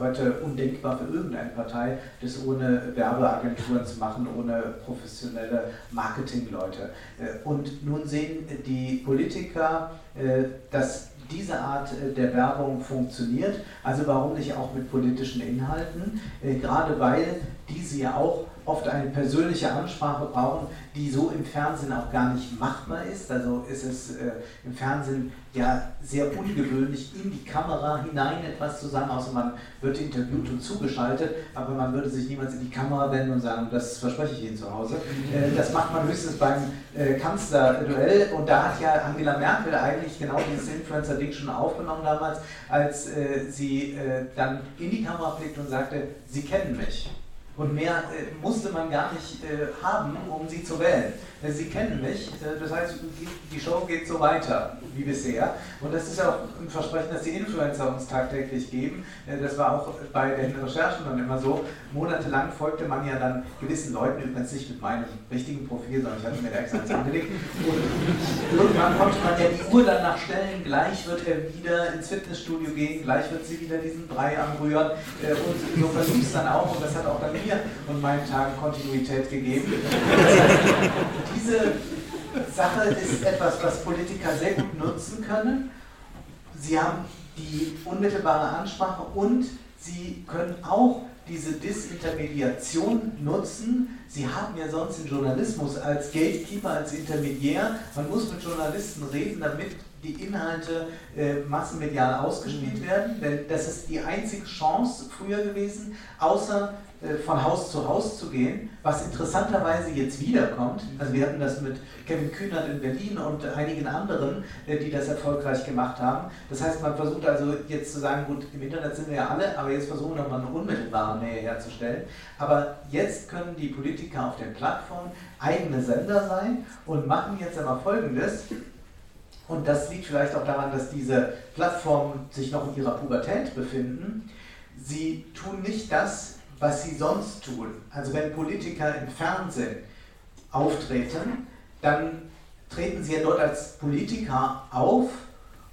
heute undenkbar für irgendeine Partei, das ohne Werbeagenturen zu machen, ohne professionelle Marketingleute. Äh, und nun sehen die Politiker äh, dass diese Art äh, der Werbung funktioniert. Also warum nicht auch mit politischen Inhalten? Gerade weil diese ja auch oft eine persönliche Ansprache brauchen, die so im Fernsehen auch gar nicht machbar ist. Also ist es äh, im Fernsehen ja sehr ungewöhnlich, in die Kamera hinein etwas zu sagen, außer man wird interviewt und zugeschaltet, aber man würde sich niemals in die Kamera wenden und sagen, das verspreche ich Ihnen zu Hause. Äh, das macht man höchstens beim äh, Kanzlerduell und da hat ja Angela Merkel eigentlich genau dieses Influencer-Ding schon aufgenommen damals, als äh, sie äh, dann in die Kamera blickt und sagte, Sie kennen mich. Und mehr äh, musste man gar nicht äh, haben, um sie zu wählen. Sie kennen mich, äh, das heißt, die, Show geht so weiter wie bisher. Und das ist ja auch ein Versprechen, das die Influencer uns tagtäglich geben. Äh, das war auch bei den Recherchen dann immer so. Monatelang folgte man ja dann gewissen Leuten, übrigens nicht mit meinem richtigen Profil, sondern ich hatte mir da extra eins angelegt. Und irgendwann konnte man ja die Uhr danach stellen, gleich wird er wieder ins Fitnessstudio gehen, gleich wird sie wieder diesen Brei anrühren. Äh, und so verlief es dann auch, und das hat auch dann mir und meinen Tagen Kontinuität gegeben. <laughs> Diese Sache ist etwas, was Politiker sehr gut nutzen können. Sie haben die unmittelbare Ansprache und sie können auch diese Disintermediation nutzen. Sie haben ja sonst den Journalismus als Gatekeeper, als Intermediär. Man muss mit Journalisten reden, damit die Inhalte äh, massenmedial ausgespielt werden, denn das ist die einzige Chance früher gewesen, außer von Haus zu Haus zu gehen, was interessanterweise jetzt wiederkommt. Also wir hatten das mit Kevin Kühnert in Berlin und einigen anderen, äh, die das erfolgreich gemacht haben. Das heißt, man versucht also jetzt zu sagen, gut, im Internet sind wir ja alle, aber jetzt versuchen wir nochmal eine unmittelbare Nähe herzustellen. Aber jetzt können die Politiker auf den Plattformen eigene Sender sein und machen jetzt aber Folgendes. Und das liegt vielleicht auch daran, dass diese Plattformen sich noch in ihrer Pubertät befinden. Sie tun nicht das, was sie sonst tun. Also wenn Politiker im Fernsehen auftreten, dann treten sie ja dort als Politiker auf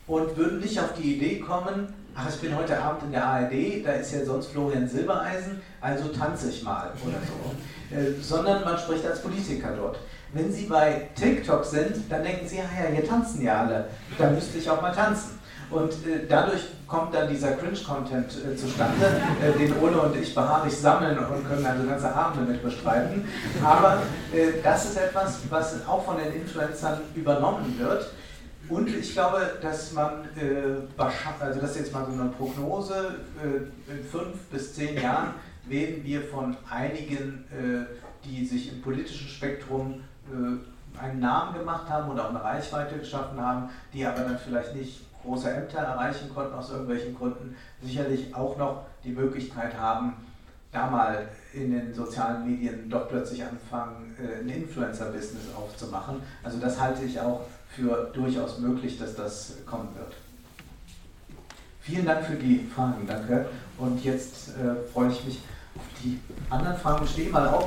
und würden nicht auf die Idee kommen, ach, ich bin heute Abend in der ARD, da ist ja sonst Florian Silbereisen, also tanze ich mal oder so. Äh, sondern man spricht als Politiker dort. Wenn Sie bei TikTok sind, dann denken Sie, ja, ja, hier tanzen ja alle, da müsste ich auch mal tanzen. Und äh, dadurch kommt dann dieser Cringe-Content äh, zustande, äh, den Ole und ich beharrlich sammeln und können also ganze Abende mit bestreiten. Aber äh, das ist etwas, was auch von den Influencern übernommen wird. Und ich glaube, dass man, äh, also das ist jetzt mal so eine Prognose, äh, in fünf bis zehn Jahren werden wir von einigen, die sich im politischen Spektrum einen Namen gemacht haben oder auch eine Reichweite geschaffen haben, die aber dann vielleicht nicht große Ämter erreichen konnten aus irgendwelchen Gründen, sicherlich auch noch die Möglichkeit haben, da mal in den sozialen Medien doch plötzlich anfangen, äh, ein Influencer-Business aufzumachen. Also das halte ich auch für durchaus möglich, dass das kommen wird. Vielen Dank für die Fragen, danke. Und jetzt äh, freue ich mich auf die anderen Fragen. Stehen mal auf.